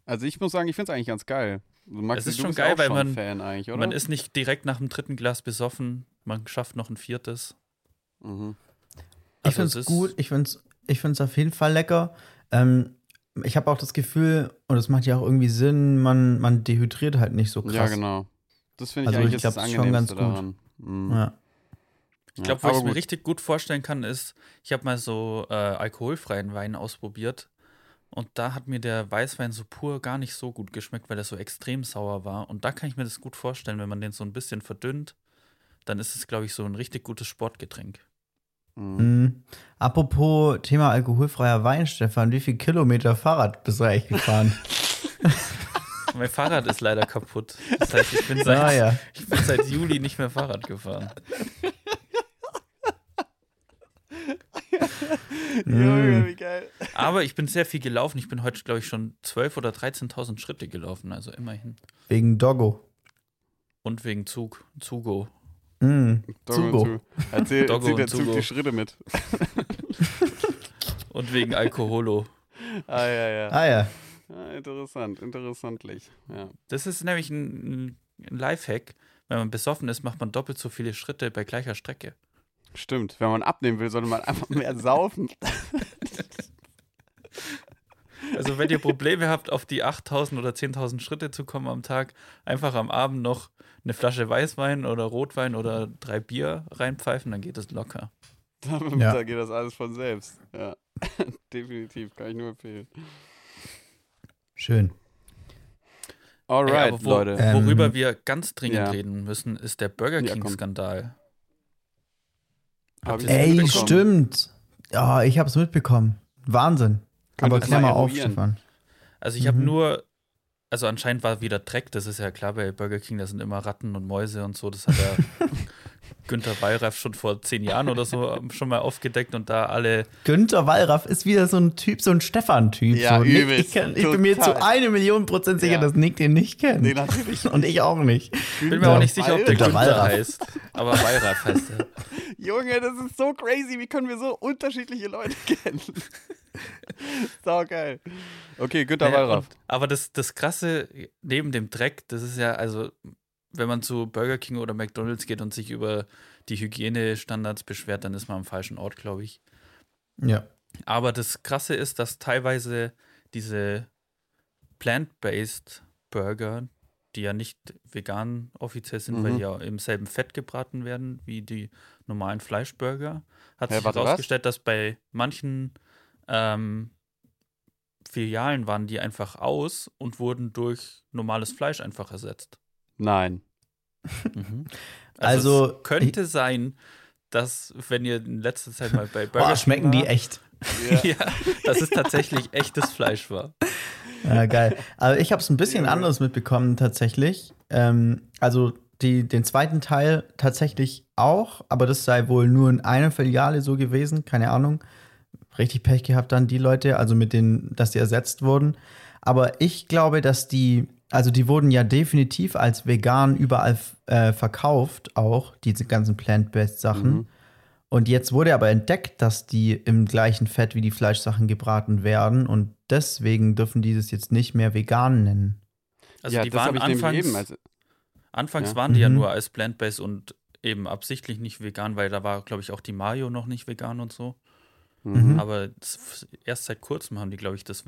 Also ich muss sagen, ich finde es eigentlich ganz geil. Also Maxi, Es ist du schon bist geil, weil schon man- Fan eigentlich, oder? Man ist nicht direkt nach dem dritten Glas besoffen, man schafft noch ein viertes. mhm. Ich Also finde es gut, ich finde es ich find's auf jeden Fall lecker. Ähm, ich habe auch das Gefühl, und das macht ja auch irgendwie Sinn, man, man dehydriert halt nicht so krass. Ja, genau. Das finde ich Also eigentlich ich glaub, das schon ganz Angenehmste gut. daran. Mhm. Ja. Ich glaube, wo aber ich es mir richtig gut vorstellen kann, ist, ich habe mal so äh, alkoholfreien Wein ausprobiert und da hat mir der Weißwein so pur gar nicht so gut geschmeckt, weil er so extrem sauer war. Und da kann ich mir das gut vorstellen, wenn man den so ein bisschen verdünnt, dann ist es, glaube ich, so ein richtig gutes Sportgetränk. Mhm. Mhm. Apropos Thema alkoholfreier Wein, Stefan, wie viel Kilometer Fahrrad bist du eigentlich gefahren? mein Fahrrad ist leider kaputt. Das heißt, ich bin seit, ah ja. ich bin seit Juli nicht mehr Fahrrad gefahren. Junge, Mhm. wie geil. Aber ich bin sehr viel gelaufen. Ich bin heute, glaube ich, schon 12.000 oder 13.000 Schritte gelaufen, also immerhin. Wegen Doggo. Und wegen Zug, Zugo. Mhm. Doggo und Zugo. Zu. Erzähl, Doggo erzähl der Zug Zugo. die Schritte mit. Und wegen Alkoholo. Ah, ja, ja. Ah ja. Ah, interessant, interessantlich. Ja. Das ist nämlich ein, ein Lifehack. Wenn man besoffen ist, macht man doppelt so viele Schritte bei gleicher Strecke. Stimmt, wenn man abnehmen will, sollte man einfach mehr saufen. Also wenn ihr Probleme habt, auf die 8000 oder 10.000 Schritte zu kommen am Tag, einfach am Abend noch eine Flasche Weißwein oder Rotwein oder drei Bier reinpfeifen, dann geht es locker. Dann Ja. da geht das alles von selbst. Ja, definitiv, kann ich nur empfehlen. Schön. Alright, Ey, wo, Leute. Ähm, Worüber wir ganz dringend ja. reden müssen, ist der Burger. King-Skandal. Hab Ey, stimmt. Ja, ich hab's mitbekommen. Wahnsinn. Könnt Aber klär mal mal auf? Stefan. Also ich habe Mhm. nur, also anscheinend war wieder Dreck, das ist ja klar bei Burger King, da sind immer Ratten und Mäuse und so, das hat ja Günther Wallraff schon vor zehn Jahren oder so schon mal aufgedeckt und da alle. Günther Wallraff ist wieder so ein Typ, so ein Stefan-Typ. Ja, so. Nick, übelst, ich, kenn, ich bin mir zu eine Million Prozent sicher, Ja. dass Nick den nicht kennt. Nee, natürlich Und ich auch nicht. Bin mir auch nicht sicher, ob der Günther Wallraff. heißt. Aber Wallraff heißt er. Junge, das ist so crazy. Wie können wir so unterschiedliche Leute kennen? Sau geil. Okay, Günter Naja, Wallraff. und, aber das, das Krasse neben dem Dreck, das ist ja, also, wenn man zu Burger King oder McDonalds geht und sich über die Hygienestandards beschwert, dann ist man am falschen Ort, glaube ich. Ja. Aber das Krasse ist, dass teilweise diese plant-based Burger, die ja nicht vegan offiziell sind, weil Mhm. die ja im selben Fett gebraten werden wie die normalen Fleischburger, hat Hä, sich herausgestellt, dass bei manchen ähm, Filialen waren die einfach aus und wurden durch normales Fleisch einfach ersetzt. Nein. Mhm. Also, es könnte sein, dass, wenn ihr in letzter Zeit mal bei Burger Boah, schmecken die echt. ja, dass es tatsächlich echtes Fleisch war. Ja, geil. Aber ich habe es ein bisschen anderes mitbekommen tatsächlich. Ähm, also die, den zweiten Teil tatsächlich auch, aber das sei wohl nur in einer Filiale so gewesen, keine Ahnung. Richtig Pech gehabt dann die Leute, also mit denen, dass die ersetzt wurden. Aber ich glaube, dass die, also die wurden ja definitiv als vegan überall äh, verkauft, auch diese ganzen plant-based Sachen. Mhm. Und jetzt wurde aber entdeckt, dass die im gleichen Fett wie die Fleischsachen gebraten werden und deswegen dürfen die das jetzt nicht mehr vegan nennen. Also ja, die waren anfangs, eben. Also, anfangs Ja. waren die ja Mhm. nur als plant-based und eben absichtlich nicht vegan, weil da war, glaube ich, auch die Mayo noch nicht vegan und so. mhm. Aber das, erst seit kurzem haben die, glaube ich, das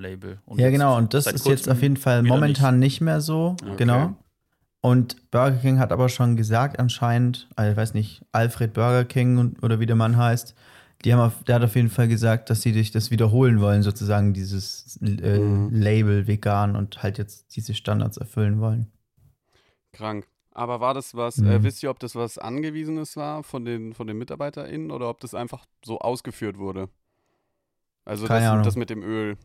Vegan-Label. Und ja, genau, und das ist jetzt auf jeden Fall momentan nicht. mehr so. Okay. Genau. Und Burger King hat aber schon gesagt, anscheinend, also ich weiß nicht, Alfred Burger King und, oder wie der Mann heißt, die haben auf, der hat auf jeden Fall gesagt, dass sie sich das wiederholen wollen, sozusagen dieses äh, Mhm. Label vegan und halt jetzt diese Standards erfüllen wollen. Krank. Aber war das was, Mhm. äh, wisst ihr, ob das was Angewiesenes war von den, von den MitarbeiterInnen oder ob das einfach so ausgeführt wurde? Also Keine das, Ahnung. das mit dem Öl.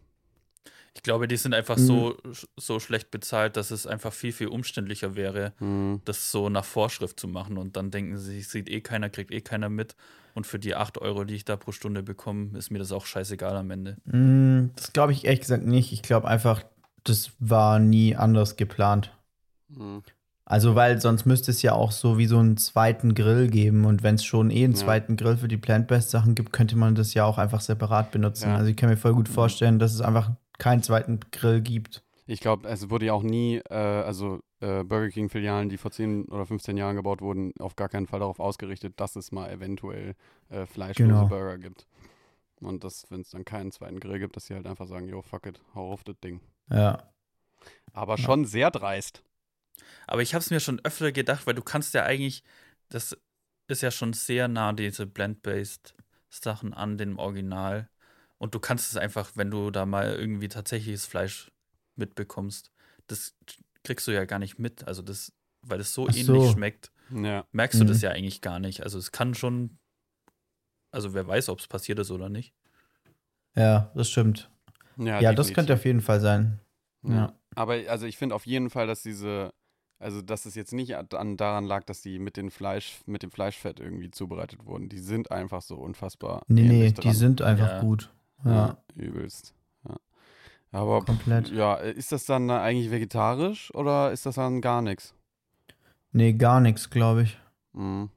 Ich glaube, die sind einfach Mhm. so, so schlecht bezahlt, dass es einfach viel, viel umständlicher wäre, Mhm. das so nach Vorschrift zu machen. Und dann denken sie, sieht eh keiner, kriegt eh keiner mit. Und für die 8 Euro, die ich da pro Stunde bekomme, ist mir das auch scheißegal am Ende. Mm, Das glaube ich ehrlich gesagt nicht. Ich glaube einfach, das war nie anders geplant. Mhm. Also, weil sonst müsste es ja auch so wie so einen zweiten Grill geben. Und wenn es schon eh einen Ja. zweiten Grill für die Plant-Based-Sachen gibt, könnte man das ja auch einfach separat benutzen. Ja. Also, ich kann mir voll gut Mhm. vorstellen, dass es einfach keinen zweiten Grill gibt. Ich glaube, es wurde ja auch nie, äh, also äh, Burger King-Filialen, die vor 10 oder 15 Jahren gebaut wurden, auf gar keinen Fall darauf ausgerichtet, dass es mal eventuell äh, fleischlose Genau. Burger gibt. Und dass, wenn es dann keinen zweiten Grill gibt, dass sie halt einfach sagen, yo, fuck it, hau auf das Ding. Ja. Aber schon sehr dreist. Aber ich habe es mir schon öfter gedacht, weil du kannst ja eigentlich, das ist ja schon sehr nah, diese Blend-Based Sachen an dem Original. Und du kannst es einfach, wenn du da mal irgendwie tatsächliches Fleisch mitbekommst, das kriegst du ja gar nicht mit. Also das, weil es so Ach ähnlich so. schmeckt, Ja. merkst du das Mhm. ja eigentlich gar nicht. Also es kann schon, also wer weiß, ob es passiert ist oder nicht. Ja, das stimmt. Ja, Ja, das könnte auf jeden Fall sein. Ja. Aber also ich finde auf jeden Fall, dass diese, also dass es jetzt nicht an, daran lag, dass die mit, den Fleisch, mit dem Fleischfett irgendwie zubereitet wurden. Die sind einfach so unfassbar. Nee, nee, ähnlich die dran. sind einfach Ja. gut. Ja. Übelst. Ja. Aber komplett. ja, ist das dann eigentlich vegetarisch oder ist das dann gar nichts? Nee, gar nichts, glaube ich. Mhm.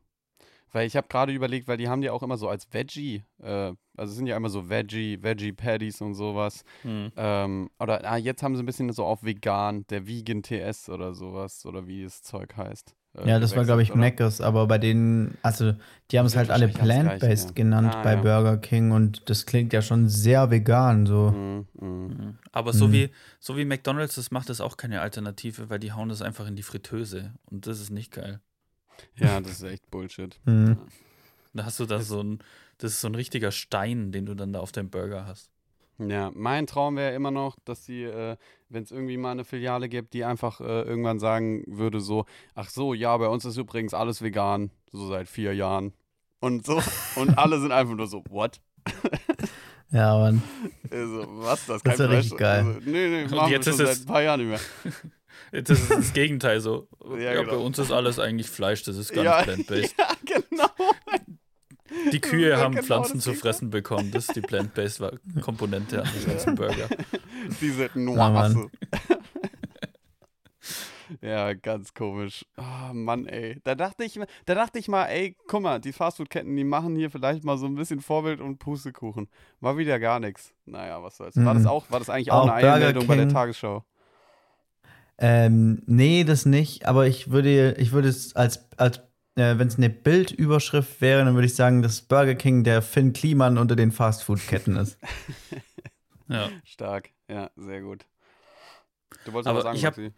Weil ich habe gerade überlegt, weil die haben die auch immer so als Veggie, äh, also es sind ja immer so Veggie, Veggie Patties und sowas. Ähm, oder ah, jetzt haben sie ein bisschen so auf vegan, der Vegan TS oder sowas, oder wie das Zeug heißt. Äh, Ja, das war, glaube ich, oder? Aber bei denen, also die haben es Das halt alle plant-based ja. genannt Ah, bei ja. Burger King und das klingt ja schon sehr vegan, so. Mhm, mhm. Mhm. Aber so, Mhm. wie, so wie McDonalds das macht, ist auch keine Alternative, weil die hauen das einfach in die Fritteuse. Und das ist nicht geil. Ja, das ist echt Bullshit. Mhm. Da hast du da so ein, das ist so ein richtiger Stein, den du dann da auf deinem Burger hast. Ja, mein Traum wäre immer noch, dass sie, äh, wenn es irgendwie mal eine Filiale gibt, die einfach äh, irgendwann sagen würde so, ach so, ja, bei uns ist übrigens alles vegan, so seit vier Jahren. Und so, und alle sind einfach nur so, what? Ja, Mann. Also, was, das ist Das kein wär Fleisch? richtig geil. Also, nee, nee, machen jetzt wir schon ist es- seit ein paar Jahren nicht mehr. Das ist das Gegenteil so. Ja, Ja, genau. Bei uns ist alles eigentlich Fleisch, das ist gar Ja, nicht plant-based. ja, genau. Die Kühe haben genau, Pflanzen zu fressen bekommen. Das ist die plant-based Komponente an dem ganzen Burger. Diese. Nuance. ja, ganz komisch. Oh, Mann, ey. Da dachte ich, da dachte ich mal, ey, guck mal, die Fastfood-Ketten, die machen hier vielleicht mal so ein bisschen Vorbild und Pustekuchen. War wieder gar nichts. Naja, was soll's. War das Mhm. auch, war das eigentlich auch, Auch eine Einmeldung bei der. Tagesschau? Ähm, nee, das nicht, aber ich würde, ich würde es als, als äh, wenn es eine Bildüberschrift wäre, dann würde ich sagen, dass Burger King der Finn Kliman unter den Fastfood-Ketten ist. Ja. Stark. Ja, sehr gut. Du wolltest Aber aber sagen, ich hab- Maxi?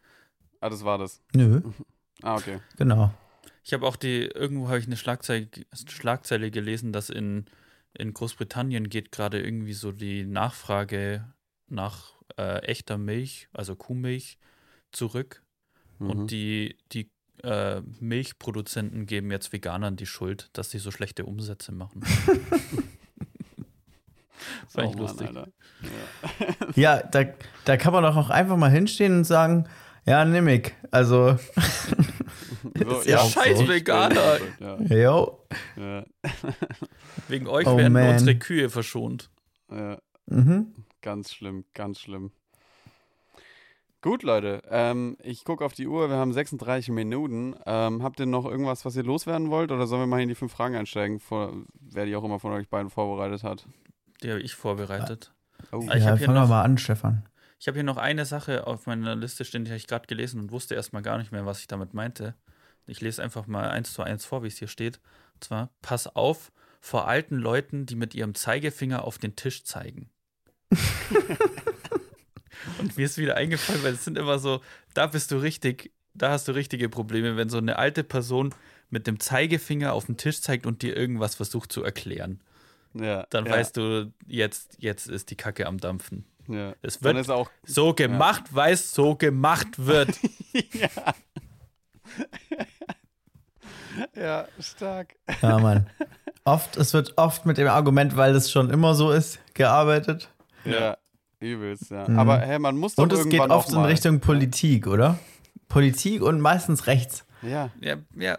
Ah, das war das. Nö, Ah, okay. genau. Ich habe auch die, irgendwo habe ich eine Schlagzeile, Schlagzeile gelesen, dass in, in Großbritannien geht gerade irgendwie so die Nachfrage nach äh, echter Milch, also Kuhmilch, zurück. Mhm. Und die, die äh, Milchproduzenten geben jetzt Veganern die Schuld, dass sie so schlechte Umsätze machen. das war echt Mann, lustig. Alter. Ja, da, da kann man doch auch einfach mal hinstehen und sagen, ja, nimm ich. Also, So, Ist ja scheiß so. Veganer. Ja, yo. ja, Wegen euch Oh, werden man. unsere Kühe verschont. ja. Mhm. Ganz schlimm, ganz schlimm. Gut, Leute. Ähm, ich gucke auf die Uhr. Wir haben 36 Minuten. Ähm, habt ihr noch irgendwas, was ihr loswerden wollt? Oder sollen wir mal in die fünf Fragen einsteigen, vor, wer die auch immer von euch beiden vorbereitet hat? Die habe ich vorbereitet. Oh. Ah, ich ja, fangen wir mal an, Stefan. Ich habe hier noch eine Sache auf meiner Liste stehen, die habe ich gerade gelesen und wusste erstmal gar nicht mehr, was ich damit meinte. Ich lese einfach mal eins zu eins vor, wie es hier steht. Und zwar, pass auf vor alten Leuten, die mit ihrem Zeigefinger auf den Tisch zeigen. und mir ist wieder eingefallen, weil es sind immer so, da bist du richtig, da hast du richtige Probleme, wenn so eine alte Person mit dem Zeigefinger auf den Tisch zeigt und dir irgendwas versucht zu erklären. Ja, Dann ja, weißt du, jetzt, jetzt ist die Kacke am Dampfen. Ja. Es Dann wird ist auch. so gemacht, weil es so gemacht wird. ja. ja, stark. Ja, Mann. Oft, es wird oft mit dem Argument, weil es schon immer so ist, gearbeitet. Ja, übelst, ja. Mhm. Aber hey, man muss doch Und es geht oft auch in. Richtung Politik, oder? Politik und meistens rechts. Ja. Ja, ja.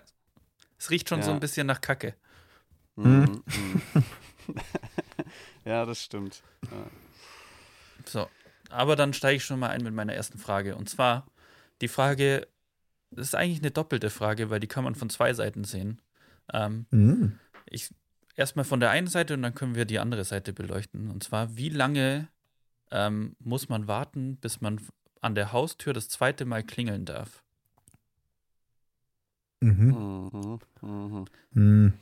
Es riecht schon so Ja. ein bisschen nach Kacke. Mhm. mhm. ja, das stimmt. Ja. So. Aber dann steige ich schon mal ein mit meiner ersten Frage. Und zwar, die Frage, das ist eigentlich eine doppelte Frage, weil die kann man von zwei Seiten sehen. Ähm, Mhm. ich erstmal von der einen Seite und dann können wir die andere Seite beleuchten. Und zwar, wie lange ähm, muss man warten, bis man an der Haustür das zweite Mal klingeln darf? Mhm. Mhm. Mhm.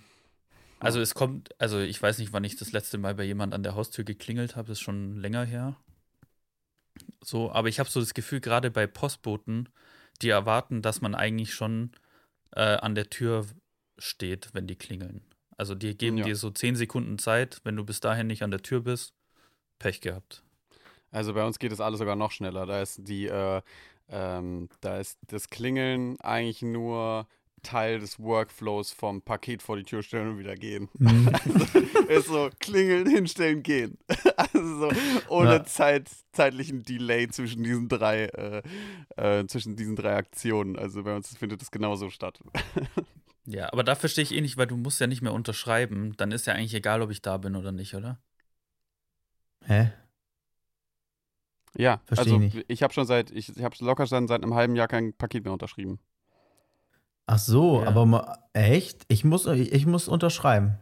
Also es kommt, also ich weiß nicht, wann ich das letzte Mal bei jemand an der Haustür geklingelt habe, das ist schon länger her. So, aber ich habe so das Gefühl, gerade bei Postboten, die erwarten, dass man eigentlich schon äh, an der Tür steht, wenn die klingeln. Also die geben Ja. dir so zehn Sekunden Zeit, wenn du bis dahin nicht an der Tür bist, Pech gehabt. Also bei uns geht es alles sogar noch schneller. Da ist die, äh, ähm, da ist das Klingeln eigentlich nur Teil des Workflows vom Paket vor die Tür stellen und wieder gehen. Mhm. ist so klingeln, hinstellen, gehen. also so ohne Ja. Zeit, zeitlichen Delay zwischen diesen drei, äh, äh, zwischen diesen drei Aktionen. Also bei uns findet es genauso statt. Ja, aber da verstehe ich eh nicht, weil du musst ja nicht mehr unterschreiben. Dann ist ja eigentlich egal, ob ich da bin oder nicht, oder? Hä? Ja, Versteh also nicht. ich habe schon seit, ich, ich habe locker schon seit einem halben Jahr kein Paket mehr unterschrieben. Ach so, Ja. aber ma, echt? Ich muss, ich muss unterschreiben.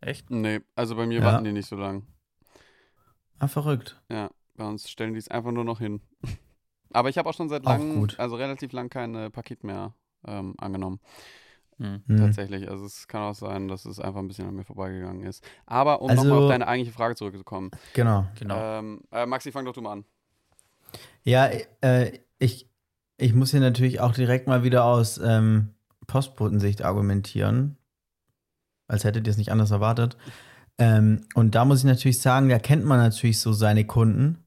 Echt? Nee, also bei mir Ja. warten die nicht so lang. Ah, verrückt. Ja, bei uns stellen die es einfach nur noch hin. Aber ich habe auch schon seit langem, also relativ lang kein Paket mehr ähm, angenommen. Hm. Hm. Tatsächlich. Also es kann auch sein, dass es einfach ein bisschen an mir vorbeigegangen ist. Aber um Also- nochmal auf deine eigentliche Frage zurückzukommen. Genau. Genau. Ähm, äh, Maxi, fang doch du mal an. Ja, äh, ich, ich muss hier natürlich auch direkt mal wieder aus ähm, Postbotensicht argumentieren. Als hättet ihr es nicht anders erwartet. Ähm, und da muss ich natürlich sagen, da kennt man natürlich so seine Kunden.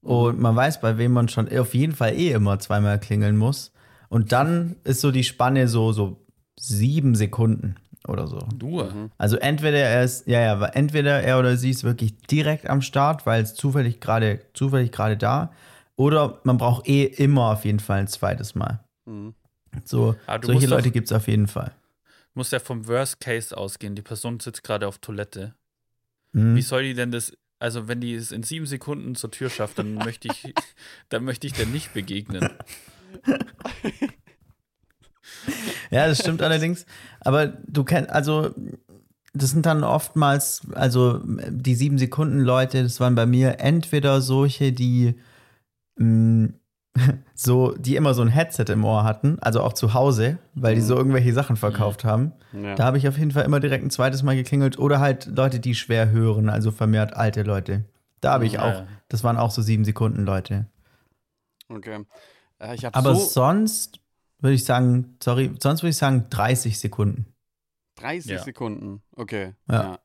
Und man weiß, bei wem man schon auf jeden Fall eh immer zweimal klingeln muss. Und dann ist so die Spanne so, so sieben Sekunden oder so. Du. Mhm. Also entweder er ist, ja, ja, entweder er oder sie ist wirklich direkt am Start, weil es zufällig gerade, zufällig gerade da. Oder man braucht eh immer auf jeden Fall ein zweites Mal. Mhm. So, Ah, solche Leute gibt es auf jeden Fall. Muss ja vom Worst Case ausgehen. Die Person sitzt gerade auf Toilette. Mhm. Wie soll die denn das, also wenn die es in sieben Sekunden zur Tür schafft, dann möchte ich, dann möchte ich der nicht begegnen. Ja, das stimmt allerdings. Aber du kennst, also, das sind dann oftmals, also die sieben Sekunden Leute, das waren bei mir entweder solche, die mh, so, die immer so ein Headset im Ohr hatten, also auch zu Hause, weil die so irgendwelche Sachen verkauft haben. Ja. Da habe ich auf jeden Fall immer direkt ein zweites Mal geklingelt. Oder halt Leute, die schwer hören, also vermehrt alte Leute. Da habe ich Ja, auch, das waren auch so sieben Sekunden Leute. Okay. Äh, Aber so sonst würde ich sagen, sorry, sonst würde ich sagen 30 Sekunden. 30 Ja. Sekunden. Okay. Ja. Ja.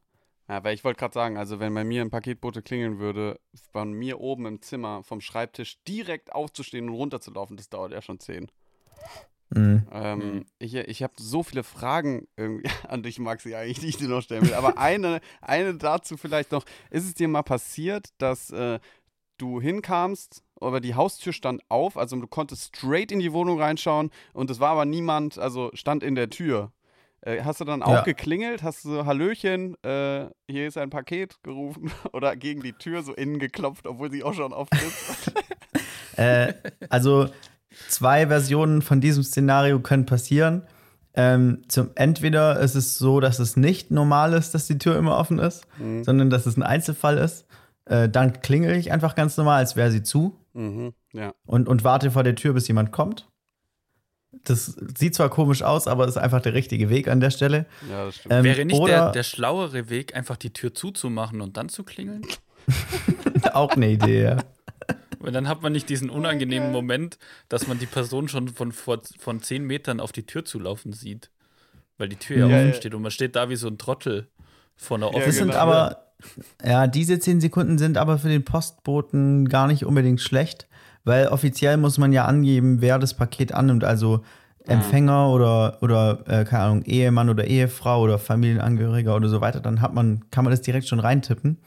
ja. weil ich wollte gerade sagen, also wenn bei mir ein Paketbote klingeln würde, von mir oben im Zimmer vom Schreibtisch direkt aufzustehen und runterzulaufen, das dauert ja schon 10. Mhm. Ähm, Mhm. Ich, ich habe so viele Fragen irgendwie an dich, Maxi, eigentlich, die ich dir noch stellen will. Aber eine, eine dazu vielleicht noch. Ist es dir mal passiert, dass äh, du hinkamst, aber die Haustür stand auf, also du konntest straight in die Wohnung reinschauen und es war aber niemand, also stand in der Tür. Äh, hast du dann auch Ja. geklingelt? Hast du so Hallöchen, äh, hier ist ein Paket gerufen oder gegen die Tür so innen geklopft, obwohl sie auch schon offen ist? Äh, also zwei Versionen von diesem Szenario können passieren. Ähm, zum entweder ist es so, dass es nicht normal ist, dass die Tür immer offen ist, Mhm. sondern dass es ein Einzelfall ist. Äh, dann klingel ich einfach ganz normal, als wäre sie zu mhm, ja. und, und warte vor der Tür, bis jemand kommt. Das sieht zwar komisch aus, aber ist einfach der richtige Weg an der Stelle. ja, das stimmt. Ähm, Wäre nicht oder der, der schlauere Weg, einfach die Tür zuzumachen und dann zu klingeln? auch eine Idee, ja. Weil dann hat man nicht diesen unangenehmen Moment, dass man die Person schon von, vor, von zehn Metern auf die Tür zulaufen sieht. Weil die Tür ja, Ja, offen ja. steht und man steht da wie so ein Trottel vor einer Ja, offenen Das sind genau. aber, ja, diese 10 Sekunden sind aber für den Postboten gar nicht unbedingt schlecht, weil offiziell muss man ja angeben, wer das Paket annimmt. Also Empfänger oder, oder äh, keine Ahnung, Ehemann oder Ehefrau oder Familienangehöriger oder so weiter, dann hat man, kann man das direkt schon reintippen.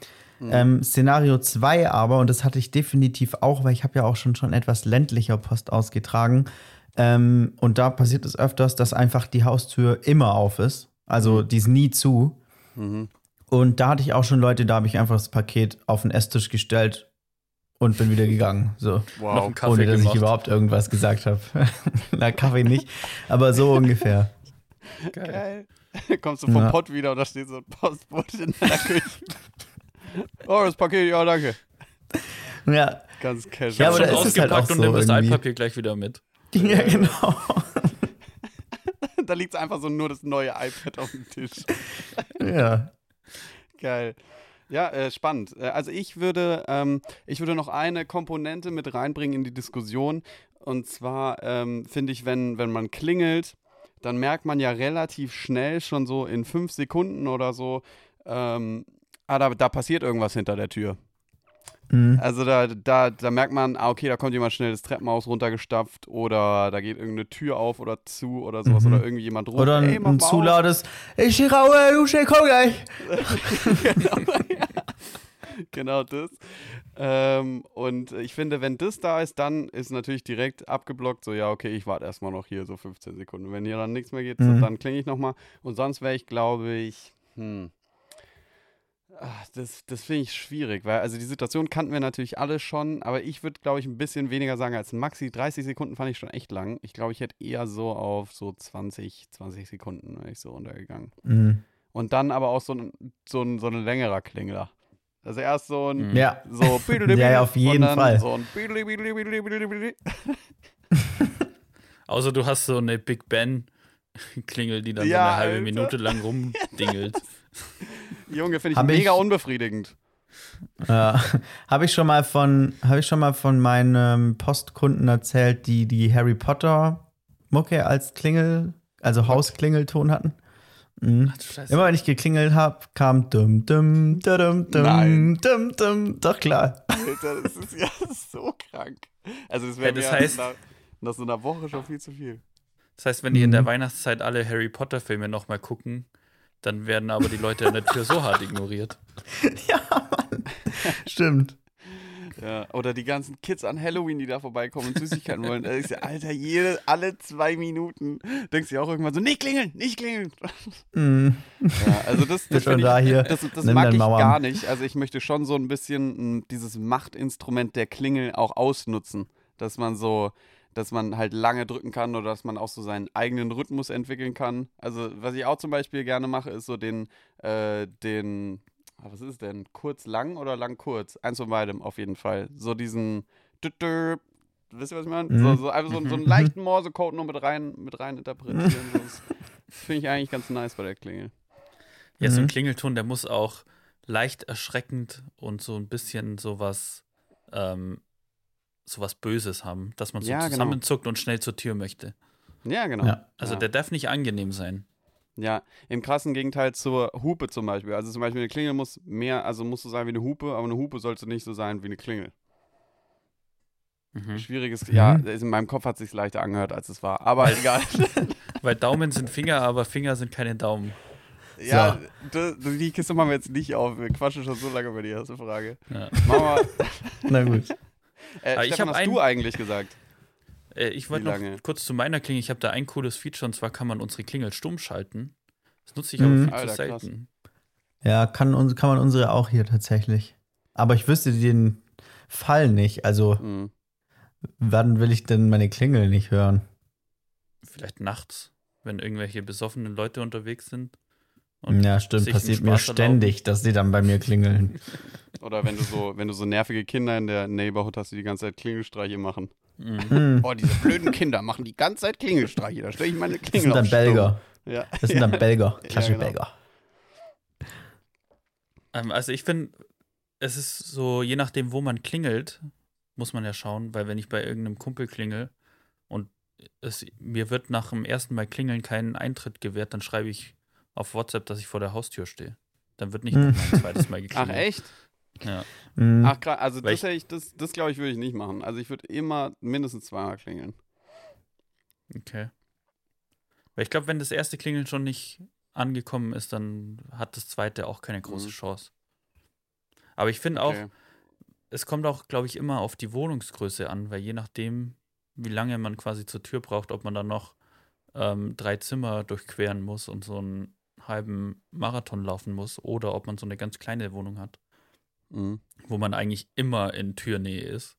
Ähm, Szenario 2 aber, und das hatte ich definitiv auch, weil ich habe ja auch schon, schon etwas ländlicher Post ausgetragen. Ähm, und da passiert es öfters, dass einfach die Haustür immer auf ist. Also die ist nie zu. Mhm. Und da hatte ich auch schon Leute, da habe ich einfach das Paket auf den Esstisch gestellt und bin wieder gegangen. So. Wow. noch einen Kaffee Ohne dass gemacht. ich überhaupt irgendwas gesagt habe. Na, Kaffee nicht, aber so ungefähr. Geil. Kommst du vom Ja. Pott wieder und da steht so ein Postbote in deiner Küche. oh, das Paket, ja, danke. Ja, Ganz casual. Ja, aber schon da ist es halt ausgepackt auch und so nimm das. Altpapier gleich wieder mit. ja genau. da liegt einfach so nur das neue iPad auf dem Tisch. Ja. Geil. Ja, äh, spannend. Äh, also ich würde, ähm, ich würde noch eine Komponente mit reinbringen in die Diskussion. Und zwar ähm, finde ich, wenn, wenn man klingelt, dann merkt man ja relativ schnell schon so in fünf Sekunden oder so, ähm, ah, da, da passiert irgendwas hinter der Tür. Mhm. Also da, da, da merkt man, ah, okay, da kommt jemand schnell das Treppenhaus runtergestapft oder da geht irgendeine Tür auf oder zu oder sowas Mhm. oder irgendwie jemand ruft. Oder "Ey, ein, mach ein zu auf." lautes Ich raue, du komm gleich. genau das. Ähm, und ich finde, wenn das da ist, dann ist natürlich direkt abgeblockt, so ja, okay, ich warte erstmal noch hier so 15 Sekunden. Wenn hier dann nichts mehr geht, so, Mhm. dann klinge ich nochmal. Und sonst wäre ich, glaube ich, hm. Ach, das das finde ich schwierig, weil also die Situation kannten wir natürlich alle schon, aber ich würde, glaube ich, ein bisschen weniger sagen als Maxi. 30 Sekunden fand ich schon echt lang. Ich glaube, ich hätte eher so auf so 20, 20 Sekunden wäre ich so runtergegangen. Mhm. Und dann aber auch so ein, so ein, so ein längerer Klingler. Also erst so ein, Mhm. Ja. so Ja, ja, auf jeden und dann Fall. So ein. Außer du hast so eine Big Ben Klingel, die dann Ja, so eine halbe Alter. Minute lang rumdingelt. Junge, finde ich Hab ich- mega unbefriedigend. Ja. habe ich schon mal von, habe ich schon mal von meinen Postkunden erzählt, die die Harry Potter Mucke als Klingel, also Hausklingelton hatten. Mhm. Ach du Scheiße. Immer wenn ich geklingelt habe, kam dum dum dum dum dum dum. Doch klar. Alter, das ist ja so krank. Also das Ja, wäre das mir heißt- nach, nach so einer Woche schon viel zu viel. Das heißt, wenn die in der Mhm. Weihnachtszeit alle Harry Potter Filme nochmal gucken, dann werden aber die Leute an der Tür so hart ignoriert. ja, Mann. Stimmt. Ja, oder die ganzen Kids an Halloween, die da vorbeikommen und Süßigkeiten wollen. Da denkst du, Alter, jede, alle zwei Minuten denkst du auch irgendwann so, nicht klingeln, nicht klingeln. Mm. Ja, also das, das, Schon find da ich, hier, das, das mag ich Mauern. gar nicht. Also ich möchte schon so ein bisschen mh, dieses Machtinstrument der Klingel auch ausnutzen. Dass man so, dass man halt lange drücken kann oder dass man auch so seinen eigenen Rhythmus entwickeln kann. Also was ich auch zum Beispiel gerne mache, ist so den, äh, den, ah, was ist es denn? Kurz lang oder lang kurz? Eins von beidem auf jeden Fall. So diesen Wisst ihr, was ich meine? Mhm. So, so einfach so, so einen leichten Morsecode nur mit rein, mit rein interpretieren. So, das finde ich eigentlich ganz nice bei der Klingel. Ja, so ein Mhm. Klingelton, der muss auch leicht erschreckend und so ein bisschen sowas, ähm, sowas Böses haben, dass man so Ja, genau. zusammenzuckt und schnell zur Tür möchte. Ja, genau. Ja. Also ja. der darf nicht angenehm sein. Ja, im krassen Gegenteil zur Hupe zum Beispiel. Also zum Beispiel eine Klingel muss mehr, also muss so sein wie eine Hupe, aber eine Hupe sollte nicht so sein wie eine Klingel. Mhm. Schwieriges, Mhm. ja, in meinem Kopf hat es sich leichter angehört, als es war. Aber egal. Weil Daumen sind Finger, aber Finger sind keine Daumen. ja, das, die Kiste machen wir jetzt nicht auf. Wir quatschen schon so lange über die erste Frage. Ja. Mama, Na gut. Äh, Stefan, hab hast ein- du eigentlich gesagt? Äh, ich wollte noch kurz zu meiner Klingel. Ich habe da ein cooles Feature und zwar kann man unsere Klingel stumm schalten. Das nutze ich aber Mhm. viel Alter, zu krass. selten. Ja, kann, uns- kann man unsere auch hier tatsächlich. Aber ich wüsste den Fall nicht. Also, Hm. wann will ich denn meine Klingel nicht hören? Vielleicht nachts, wenn irgendwelche besoffenen Leute unterwegs sind. Und Ja, stimmt. Passiert mir ständig, dass die dann bei mir klingeln. Oder wenn du so, wenn du so nervige Kinder in der Neighborhood hast, die die ganze Zeit Klingelstreiche machen. Mhm. Hm. Boah, diese blöden Kinder machen die ganze Zeit Klingelstreiche. Da stelle ich meine Das Klingel sind dann. Belger. Ja. Das sind dann Belger. Klassische genau. Belger. Ähm, also ich finde, es ist so, je nachdem, wo man klingelt, muss man ja schauen, weil wenn ich bei irgendeinem Kumpel klingel und es, mir wird nach dem ersten Mal klingeln keinen Eintritt gewährt, dann schreibe ich auf WhatsApp, dass ich vor der Haustür stehe. Dann wird nicht Hm. ein zweites Mal Ach, geklingelt. echt? Ja. Hm. Ach, krass. Also, Weil das, ich, das, das glaube ich, würde ich nicht machen. Also, ich würde immer mindestens zweimal klingeln. Okay. Weil ich glaube, wenn das erste Klingeln schon nicht angekommen ist, dann hat das zweite auch keine große Mhm. Chance. Aber ich finde auch, Okay. es kommt auch, glaube ich, immer auf die Wohnungsgröße an, weil je nachdem, wie lange man quasi zur Tür braucht, ob man dann noch ähm, drei Zimmer durchqueren muss und so einen halben Marathon laufen muss oder ob man so eine ganz kleine Wohnung hat, Mhm. wo man eigentlich immer in Türnähe ist.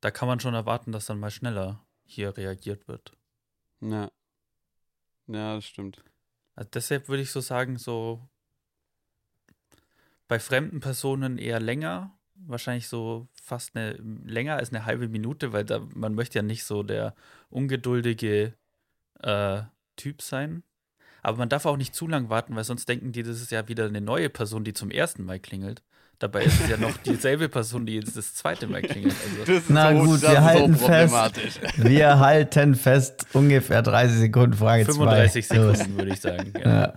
Da kann man schon erwarten, dass dann mal schneller hier reagiert wird. Ja. Ja, das stimmt. Also deshalb würde ich so sagen, so bei fremden Personen eher länger, wahrscheinlich so fast eine länger als eine halbe Minute, weil da man möchte ja nicht so der ungeduldige äh, Typ sein. Aber man darf auch nicht zu lang warten, weil sonst denken die, das ist ja wieder eine neue Person, die zum ersten Mal klingelt. Dabei ist es ja noch dieselbe Person, die jetzt das zweite Mal klingelt. Also, Das ist Na gut, wir halten fest. problematisch. Wir halten fest, ungefähr 30 Sekunden Frage 35 zwei. Sekunden, würde ich sagen. Ja.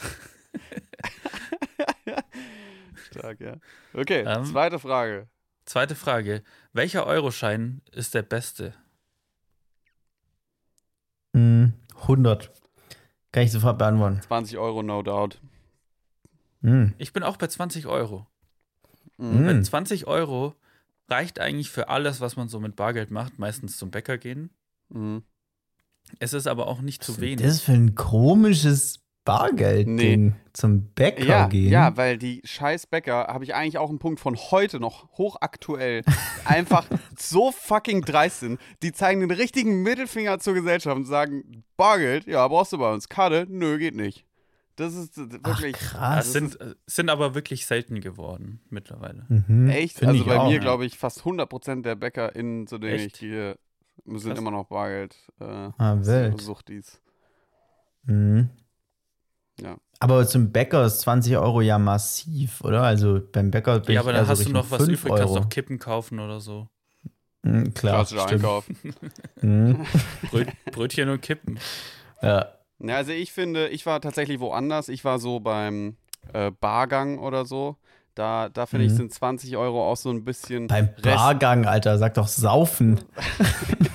Ja. Stark, ja. Okay, Ähm, zweite Frage. Zweite Frage. Welcher Euroschein ist der beste? Hm, 100. Kann ich sofort beantworten. 20 Euro, no doubt. Hm. Ich bin auch bei 20 Euro. Weil Hm. 20 Euro reicht eigentlich für alles, was man so mit Bargeld macht, meistens zum Bäcker gehen. Mhm. Es ist aber auch nicht zu Was wenig. ist das für ein komisches Bargeld-Ding zum Bäcker Ja, gehen? ja, weil die scheiß Bäcker, habe ich eigentlich auch einen Punkt von heute noch, hochaktuell, einfach so fucking dreist sind. Die zeigen den richtigen Mittelfinger zur Gesellschaft und sagen, Bargeld, ja, brauchst du bei uns. Karte, nö, geht nicht. Das ist äh, Ach, wirklich krass. Es sind, äh, sind aber wirklich selten geworden mittlerweile. Mhm, echt. find Also bei auch. mir, glaube ich, fast 100% der BäckerInnen, zu denen Echt? ich gehe, sind Krass. immer noch Bargeld. Äh, Ah, wild. Suchtis. Mhm. Ja. Aber zum Bäcker ist 20 Euro ja massiv, oder? Also beim Bäcker bin Ja, ich aber eher dann so hast du noch was 5 übrig, kannst Euro. noch Kippen kaufen oder so. Mhm, klar, Klassischer stimmt. Einkauf. Mhm. Bröt, Brötchen und Kippen. Ja. Ja, also ich finde, ich war tatsächlich woanders. Ich war so beim äh, Bargang oder so. Da, da finde ich, Mhm. sind 20 Euro auch so ein bisschen. Beim Rest- Bargang, Alter, sag doch saufen.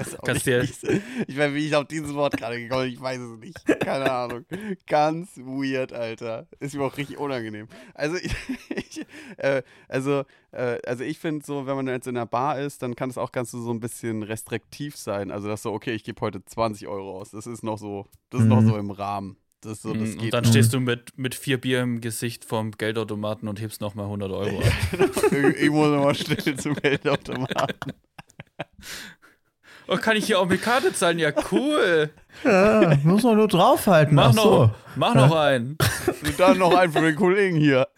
Ich weiß auch Kannst dir- ich, weiß, wie ich auf dieses Wort gerade gekommen bin, ich weiß es nicht. Keine Ahnung. Ganz weird, Alter. Ist mir auch richtig unangenehm. Also, ich, ich äh, also, äh, also ich finde so, wenn man jetzt in einer Bar ist, dann kann es auch ganz so, so ein bisschen restriktiv sein. Also, das so, okay, ich gebe heute 20 Euro aus. Das ist noch so, das ist noch Mhm. so im Rahmen. Das so, das geht und dann noch. stehst du mit, mit vier Bier im Gesicht vom Geldautomaten und hebst nochmal 100 Euro ab. ich, muss immer still zum Geldautomaten. Oh, kann ich hier auch mit Karte zahlen? Ja, cool. Ja, muss man nur draufhalten. Mach Ach so. noch, mach noch einen. Und dann noch einen für den Kollegen hier.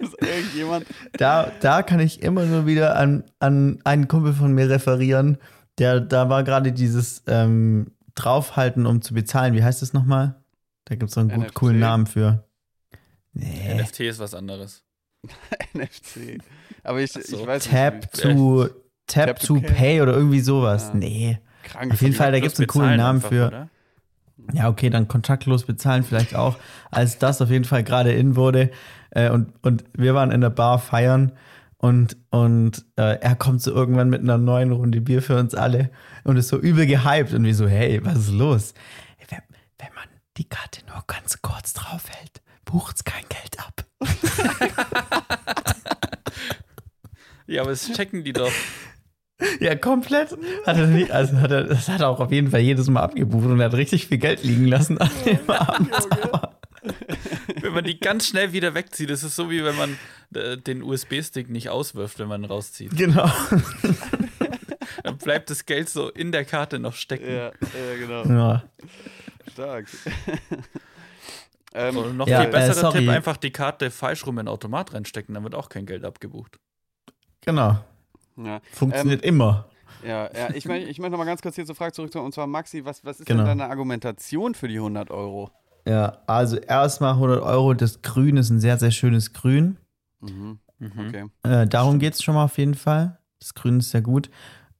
Also irgendjemand. Da, da kann ich immer nur wieder an, an einen Kumpel von mir referieren. Der, da war gerade dieses ähm, Draufhalten, um zu bezahlen. Wie heißt das nochmal? Da gibt es so einen gut coolen Namen für. Nee. NFT ist was anderes. NFC. Aber ich, so. ich weiß Tap nicht. to, Tap, Tap to to Pay. pay oder irgendwie sowas. Ja. Nee. Wie krank. Auf jeden Fall, da gibt es einen coolen Namen einfach, für. oder? Ja, okay, dann kontaktlos bezahlen vielleicht auch, als das auf jeden Fall gerade in wurde. Äh, und, und wir waren in der Bar feiern und, und äh, er kommt so irgendwann mit einer neuen Runde Bier für uns alle und ist so übel gehypt und wir so, hey, was ist los? Wenn, wenn man die Karte nur ganz kurz draufhält, bucht's kein Geld ab. Ja, aber das checken die doch. Ja, komplett. Hat er nicht, also hat er, das hat er auch auf jeden Fall jedes Mal abgebucht und er hat richtig viel Geld liegen lassen an dem Abend. Aber- Wenn man die ganz schnell wieder wegzieht, das ist so wie wenn man äh, den USB-Stick nicht auswirft, wenn man ihn rauszieht. Genau. Dann bleibt das Geld so in der Karte noch stecken. Ja, ja, genau. Ja. Stark. ähm, Und noch Ja, viel besserer äh. Tipp, einfach die Karte falsch rum in den Automat reinstecken, dann wird auch kein Geld abgebucht. Genau. Ja, Funktioniert immer. ja, ja, ich, mein, ich möchte noch mal ganz kurz hier zur Frage zurückkommen. Und zwar, Maxi, was, was ist Genau. denn deine Argumentation für die 100 Euro? Ja, also erstmal 100 Euro. Das Grün ist ein sehr, sehr schönes Grün. Mhm. Mhm. Okay. Äh, darum geht es schon mal auf jeden Fall. Das Grün ist sehr gut.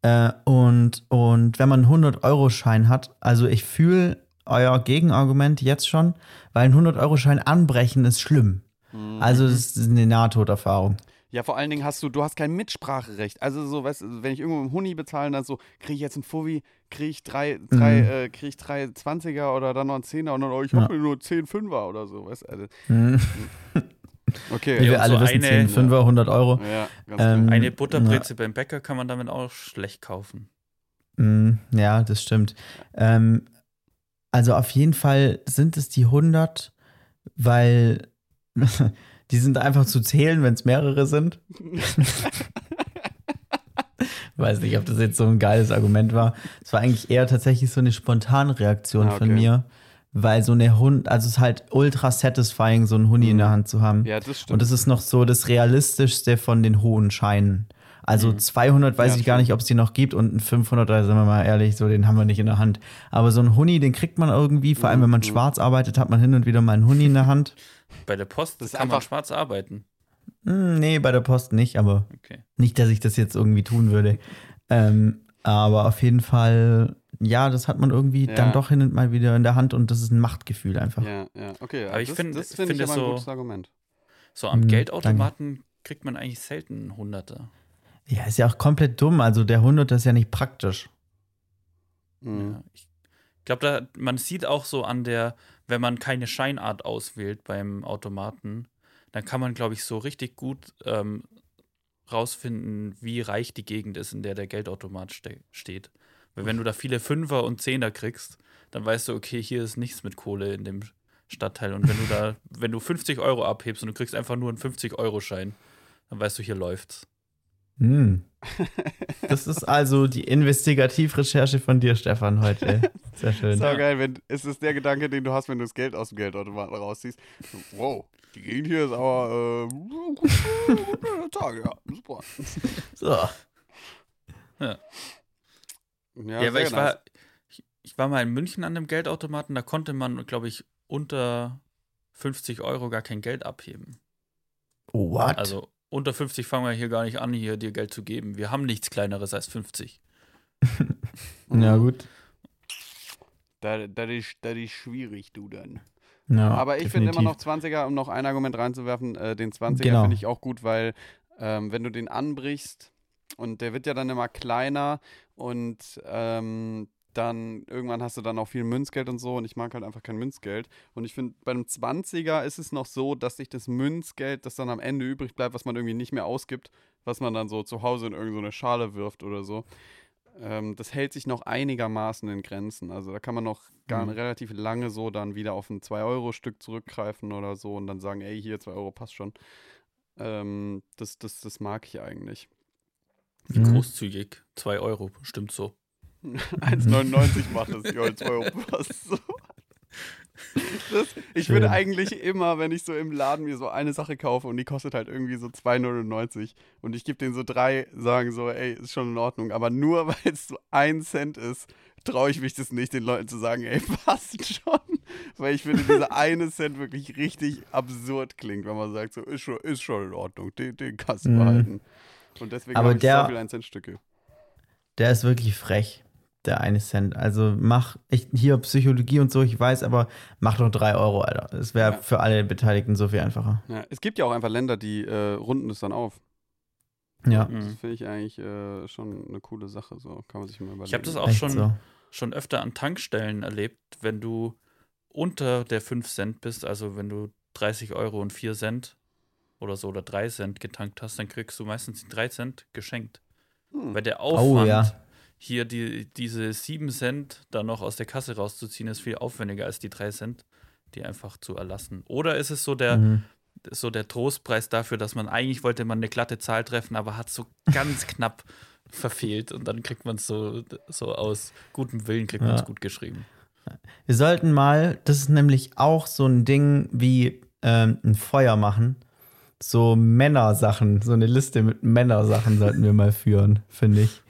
Äh, und, und wenn man einen 100-Euro-Schein hat, also ich fühle euer Gegenargument jetzt schon, weil ein 100-Euro-Schein anbrechen ist schlimm. Mhm. Also das ist eine Nahtoderfahrung. Ja, vor allen Dingen hast du, du hast kein Mitspracherecht. Also so, weißt du, wenn ich irgendwo im Huni bezahle, dann so, kriege ich jetzt einen Fuffi, kriege ich drei, drei, Mhm. äh, krieg ich drei 20er oder dann noch einen 10er und dann, oh, ich Ja. habe nur 10 Fünfer oder so, weißt du. Also, Hm. okay. Wie Ja, wir alle so wissen, eine- 10 Fünfer, 100 Euro. Ja, ganz Ähm, klar. Eine Butterbreze beim Bäcker kann man damit auch schlecht kaufen. Mm, Ja, das stimmt. Ähm, also auf jeden Fall sind es die 100, weil die sind einfach zu zählen, wenn es mehrere sind. Weiß nicht, ob das jetzt so ein geiles Argument war. Es war eigentlich eher tatsächlich so eine spontane Reaktion Ah, von okay. mir, weil so eine Hund, also es ist halt ultra satisfying, so einen Huni in der Hand zu haben. Ja, das stimmt. Und das ist noch so das realistischste von den hohen Scheinen. Also 200 weiß Ja, ich gar nicht, ob es die noch gibt und ein 500, da sind wir mal ehrlich, so den haben wir nicht in der Hand. Aber so ein Huni, den kriegt man irgendwie, vor allem wenn man Mhm. schwarz arbeitet, hat man hin und wieder mal einen Huni in der Hand. Bei der Post Das ist kann man einfach- schwarz arbeiten. Hm, nee, bei der Post nicht, aber Okay. nicht, dass ich das jetzt irgendwie tun würde. Ähm, aber auf jeden Fall, ja, das hat man irgendwie Ja. dann doch hin und mal wieder in der Hand und das ist ein Machtgefühl einfach. ja, ja, okay. Aber ich das, find- das finde ich finde aber ein so- gutes Argument. So am Mhm, Geldautomaten kriegt man eigentlich selten einen Hunderter. Ja, ist ja auch komplett dumm. Also der 100 ist ja nicht praktisch. Mhm. Ja, ich glaube, da man sieht auch so an der, wenn man keine Scheinart auswählt beim Automaten, dann kann man, glaube ich, so richtig gut ähm, rausfinden, wie reich die Gegend ist, in der der Geldautomat ste steht. Weil wenn du da viele Fünfer und Zehner kriegst, dann weißt du, okay, hier ist nichts mit Kohle in dem Stadtteil. Und wenn du da, wenn du 50 Euro abhebst und du kriegst einfach nur einen 50-Euro-Schein, dann weißt du, hier läuft's. Hm. Das ist also die Investigativrecherche von dir, Stefan, heute. Sehr schön. Sau geil, wenn, ist es der Gedanke, den du hast, wenn du das Geld aus dem Geldautomaten rausziehst. Wow, die Gegend hier ist aber äh, guter Tag, ja, super. So. Ja, Ja, weil sehr ich war, ich, ich war mal in München an dem Geldautomaten, da konnte man, glaube ich, unter 50 Euro gar kein Geld abheben. Oh, what? Also unter 50 fangen wir hier gar nicht an, hier dir Geld zu geben. Wir haben nichts kleineres als 50. ja, gut. Das, das, ist, das ist schwierig, du dann. Ja, Aber ich finde immer noch definitiv. 20er, um noch ein Argument reinzuwerfen, äh, den 20er Genau. finde ich auch gut, weil ähm, wenn du den anbrichst und der wird ja dann immer kleiner Und ähm, dann irgendwann hast du dann auch viel Münzgeld und so und ich mag halt einfach kein Münzgeld. Und ich finde, bei einem 20er ist es noch so, dass sich das Münzgeld, das dann am Ende übrig bleibt, was man irgendwie nicht mehr ausgibt, was man dann so zu Hause in irgendeine Schale wirft oder so, ähm, das hält sich noch einigermaßen in Grenzen. Also da kann man noch gar Mhm. relativ lange so dann wieder auf ein 2-Euro-Stück zurückgreifen oder so und dann sagen, ey, hier 2 Euro passt schon. Ähm, das, das, das mag ich eigentlich. Wie Mhm. großzügig. 2 Euro, stimmt so. 1,99 macht 2 Euro passt so. Das, ich würde Schön. eigentlich immer, wenn ich so im Laden mir so eine Sache kaufe und die kostet halt irgendwie so 2,99 und ich gebe denen so drei, sagen so, ey, ist schon in Ordnung, aber nur weil es so ein Cent ist, traue ich mich das nicht, den Leuten zu sagen, ey, passt schon. Weil ich finde, dieser eine Cent wirklich richtig absurd klingt, wenn man sagt, so, ist schon, ist schon in Ordnung, den, den kannst du Mhm. behalten. Und deswegen habe ich der- so viele 1-Cent-Stücke. Der ist wirklich frech, der eine Cent. Also mach, ich, hier Psychologie und so, ich weiß, aber mach doch 3 Euro, Alter. Es wäre Ja. für alle Beteiligten so viel einfacher. Ja, es gibt ja auch einfach Länder, die äh, runden es dann auf. Ja, Mhm. Das finde ich eigentlich äh, schon eine coole Sache. So kann man sich mal überlegen. Ich habe das auch echt schon, so. schon öfter an Tankstellen erlebt, wenn du unter der 5 Cent bist, also wenn du 30 Euro und 4 Cent oder so oder 3 Cent getankt hast, dann kriegst du meistens die 3 Cent geschenkt. Hm. Weil der Aufwand, ja. Hier die, diese 7 Cent dann noch aus der Kasse rauszuziehen, ist viel aufwendiger als die 3 Cent, die einfach zu erlassen. Oder ist es so der, Mhm. so der Trostpreis dafür, dass man eigentlich wollte man eine glatte Zahl treffen, aber hat so ganz knapp verfehlt und dann kriegt man es so, so aus gutem Willen kriegt man es Ja. gut geschrieben. Wir sollten mal, das ist nämlich auch so ein Ding wie ähm, ein Feuer machen. So Männersachen, so eine Liste mit Männersachen sollten wir mal führen, finde ich.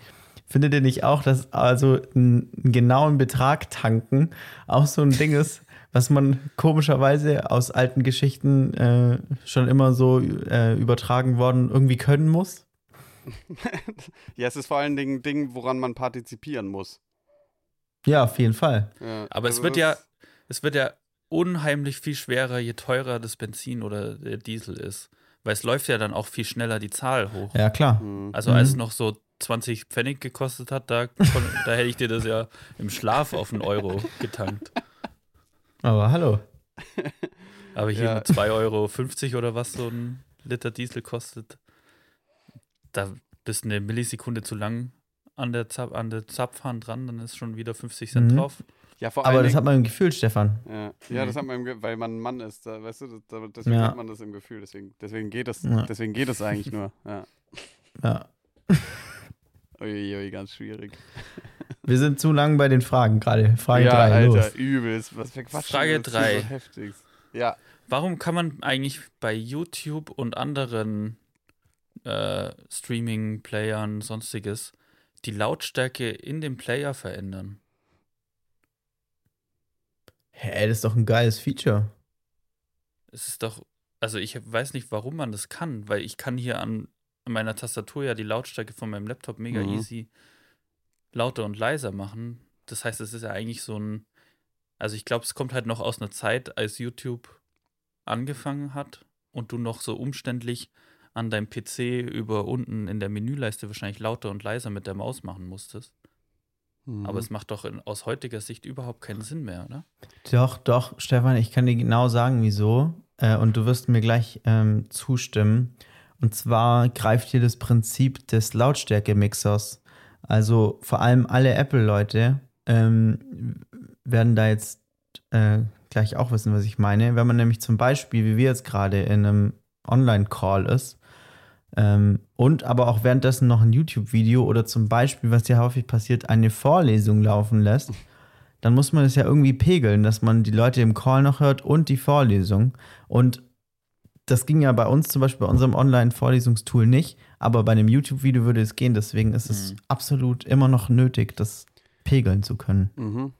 Findet ihr nicht auch, dass also einen genauen Betrag tanken auch so ein Ding ist, was man komischerweise aus alten Geschichten äh, schon immer so äh, übertragen worden irgendwie können muss? ja, es ist vor allen Dingen ein Ding, woran man partizipieren muss. Ja, auf jeden Fall. Ja, Aber also es wird ja, es wird ja unheimlich viel schwerer, je teurer das Benzin oder der Diesel ist. Weil es läuft ja dann auch viel schneller die Zahl hoch. Ja, klar. Hm. Also Mhm. als es noch so 20 Pfennig gekostet hat, da, da hätte ich dir das ja im Schlaf auf einen Euro getankt. Aber hallo. Aber hier Ja. mit 2,50 Euro oder was so ein Liter Diesel kostet, da bist eine Millisekunde zu lang an der, Zap an der Zapfhahn dran, dann ist schon wieder 50 Cent Mhm. drauf. Ja, vor Aber das Dingen, hat man im Gefühl, Stefan. ja, ja, das hat man, im Ge- weil man ein Mann ist, da, weißt du, das, da, deswegen Ja. hat man das im Gefühl, deswegen, deswegen geht Ja. deswegen geht es eigentlich nur. Ja. Uiuiui, ganz schwierig. Wir sind zu lang bei den Fragen gerade. Frage ja, 3, Alter, los. übelst. Was für Quatsch. Frage das ist drei. So heftig. Ja, Warum kann man eigentlich bei YouTube und anderen äh, Streaming-Playern, sonstiges, die Lautstärke in dem Player verändern? Hä, das ist doch ein geiles Feature. Es ist doch, also ich weiß nicht, warum man das kann, weil ich kann hier an, an meiner Tastatur ja die Lautstärke von meinem Laptop mega Mhm. easy lauter und leiser machen. Das heißt, es ist ja eigentlich so ein, also ich glaube, es kommt halt noch aus einer Zeit, als YouTube angefangen hat und du noch so umständlich an deinem PC über unten in der Menüleiste wahrscheinlich lauter und leiser mit der Maus machen musstest. Mhm. Aber es macht doch in, aus heutiger Sicht überhaupt keinen Sinn mehr, oder? Doch, doch, Stefan, ich kann dir genau sagen, wieso. Äh, und du wirst mir gleich ähm, zustimmen. Und zwar greift hier das Prinzip des Lautstärke-Mixers. Also vor allem alle Apple-Leute ähm, werden da jetzt äh, gleich auch wissen, was ich meine. Wenn man nämlich zum Beispiel, wie wir jetzt gerade in einem Online-Call ist, ähm, und aber auch währenddessen noch ein YouTube-Video oder zum Beispiel, was ja häufig passiert, eine Vorlesung laufen lässt, dann muss man es ja irgendwie pegeln, dass man die Leute im Call noch hört und die Vorlesung. Und das ging ja bei uns zum Beispiel bei unserem Online-Vorlesungstool nicht, aber bei einem YouTube-Video würde es gehen. Deswegen ist es Mhm. absolut immer noch nötig, das pegeln zu können. Mhm.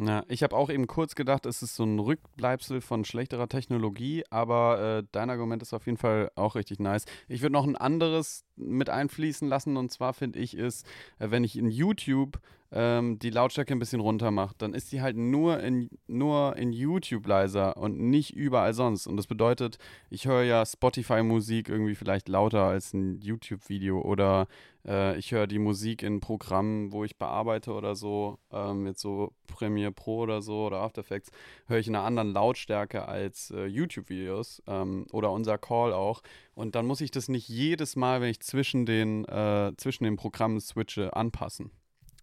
Ja, ich habe auch eben kurz gedacht, es ist so ein Rückbleibsel von schlechterer Technologie, aber äh, dein Argument ist auf jeden Fall auch richtig nice. Ich würde noch ein anderes mit einfließen lassen. Und zwar finde ich ist, äh, wenn ich in YouTube ähm, die Lautstärke ein bisschen runter mache, dann ist die halt nur in, nur in YouTube leiser und nicht überall sonst. Und das bedeutet, ich höre ja Spotify-Musik irgendwie vielleicht lauter als ein YouTube-Video oder äh, ich höre die Musik in Programmen, wo ich bearbeite oder so, ähm, jetzt so Premiere Pro oder so oder After Effects, höre ich in einer anderen Lautstärke als äh, YouTube-Videos ähm, oder unser Call auch. Und dann muss ich das nicht jedes Mal, wenn ich zwischen den, äh, zwischen den Programmen switche, anpassen.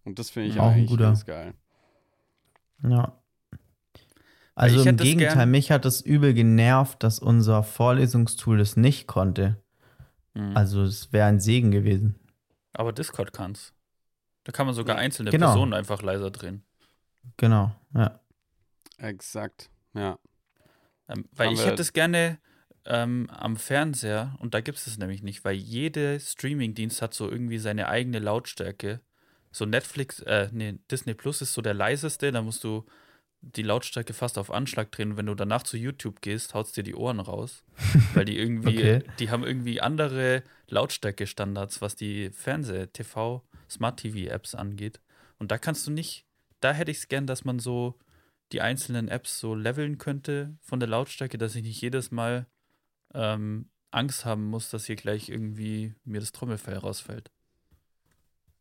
Und das finde ich Auch ein eigentlich guter. ganz geil. Ja. Also im Gegenteil, mich hat es übel genervt, dass unser Vorlesungstool das nicht konnte. Mhm. Also es wäre ein Segen gewesen. Aber Discord kann's. Da kann man sogar einzelne Genau. Personen einfach leiser drehen. Genau, ja. Exakt. Ja. Ähm, weil Haben ich hätte es gerne ähm, am Fernseher und da gibt es es nämlich nicht, weil jeder Streamingdienst hat so irgendwie seine eigene Lautstärke. So Netflix, äh, nee, Disney Plus ist so der leiseste, da musst du die Lautstärke fast auf Anschlag drehen. Und wenn du danach zu YouTube gehst, haust dir die Ohren raus. weil die irgendwie, Okay. die haben irgendwie andere Lautstärke-Standards, was die Fernseh-, TV-, Smart-TV-Apps angeht. Und da kannst du nicht, da hätte ich es gern, dass man so die einzelnen Apps so leveln könnte von der Lautstärke, dass ich nicht jedes Mal ähm, Angst haben muss, dass hier gleich irgendwie mir das Trommelfell rausfällt.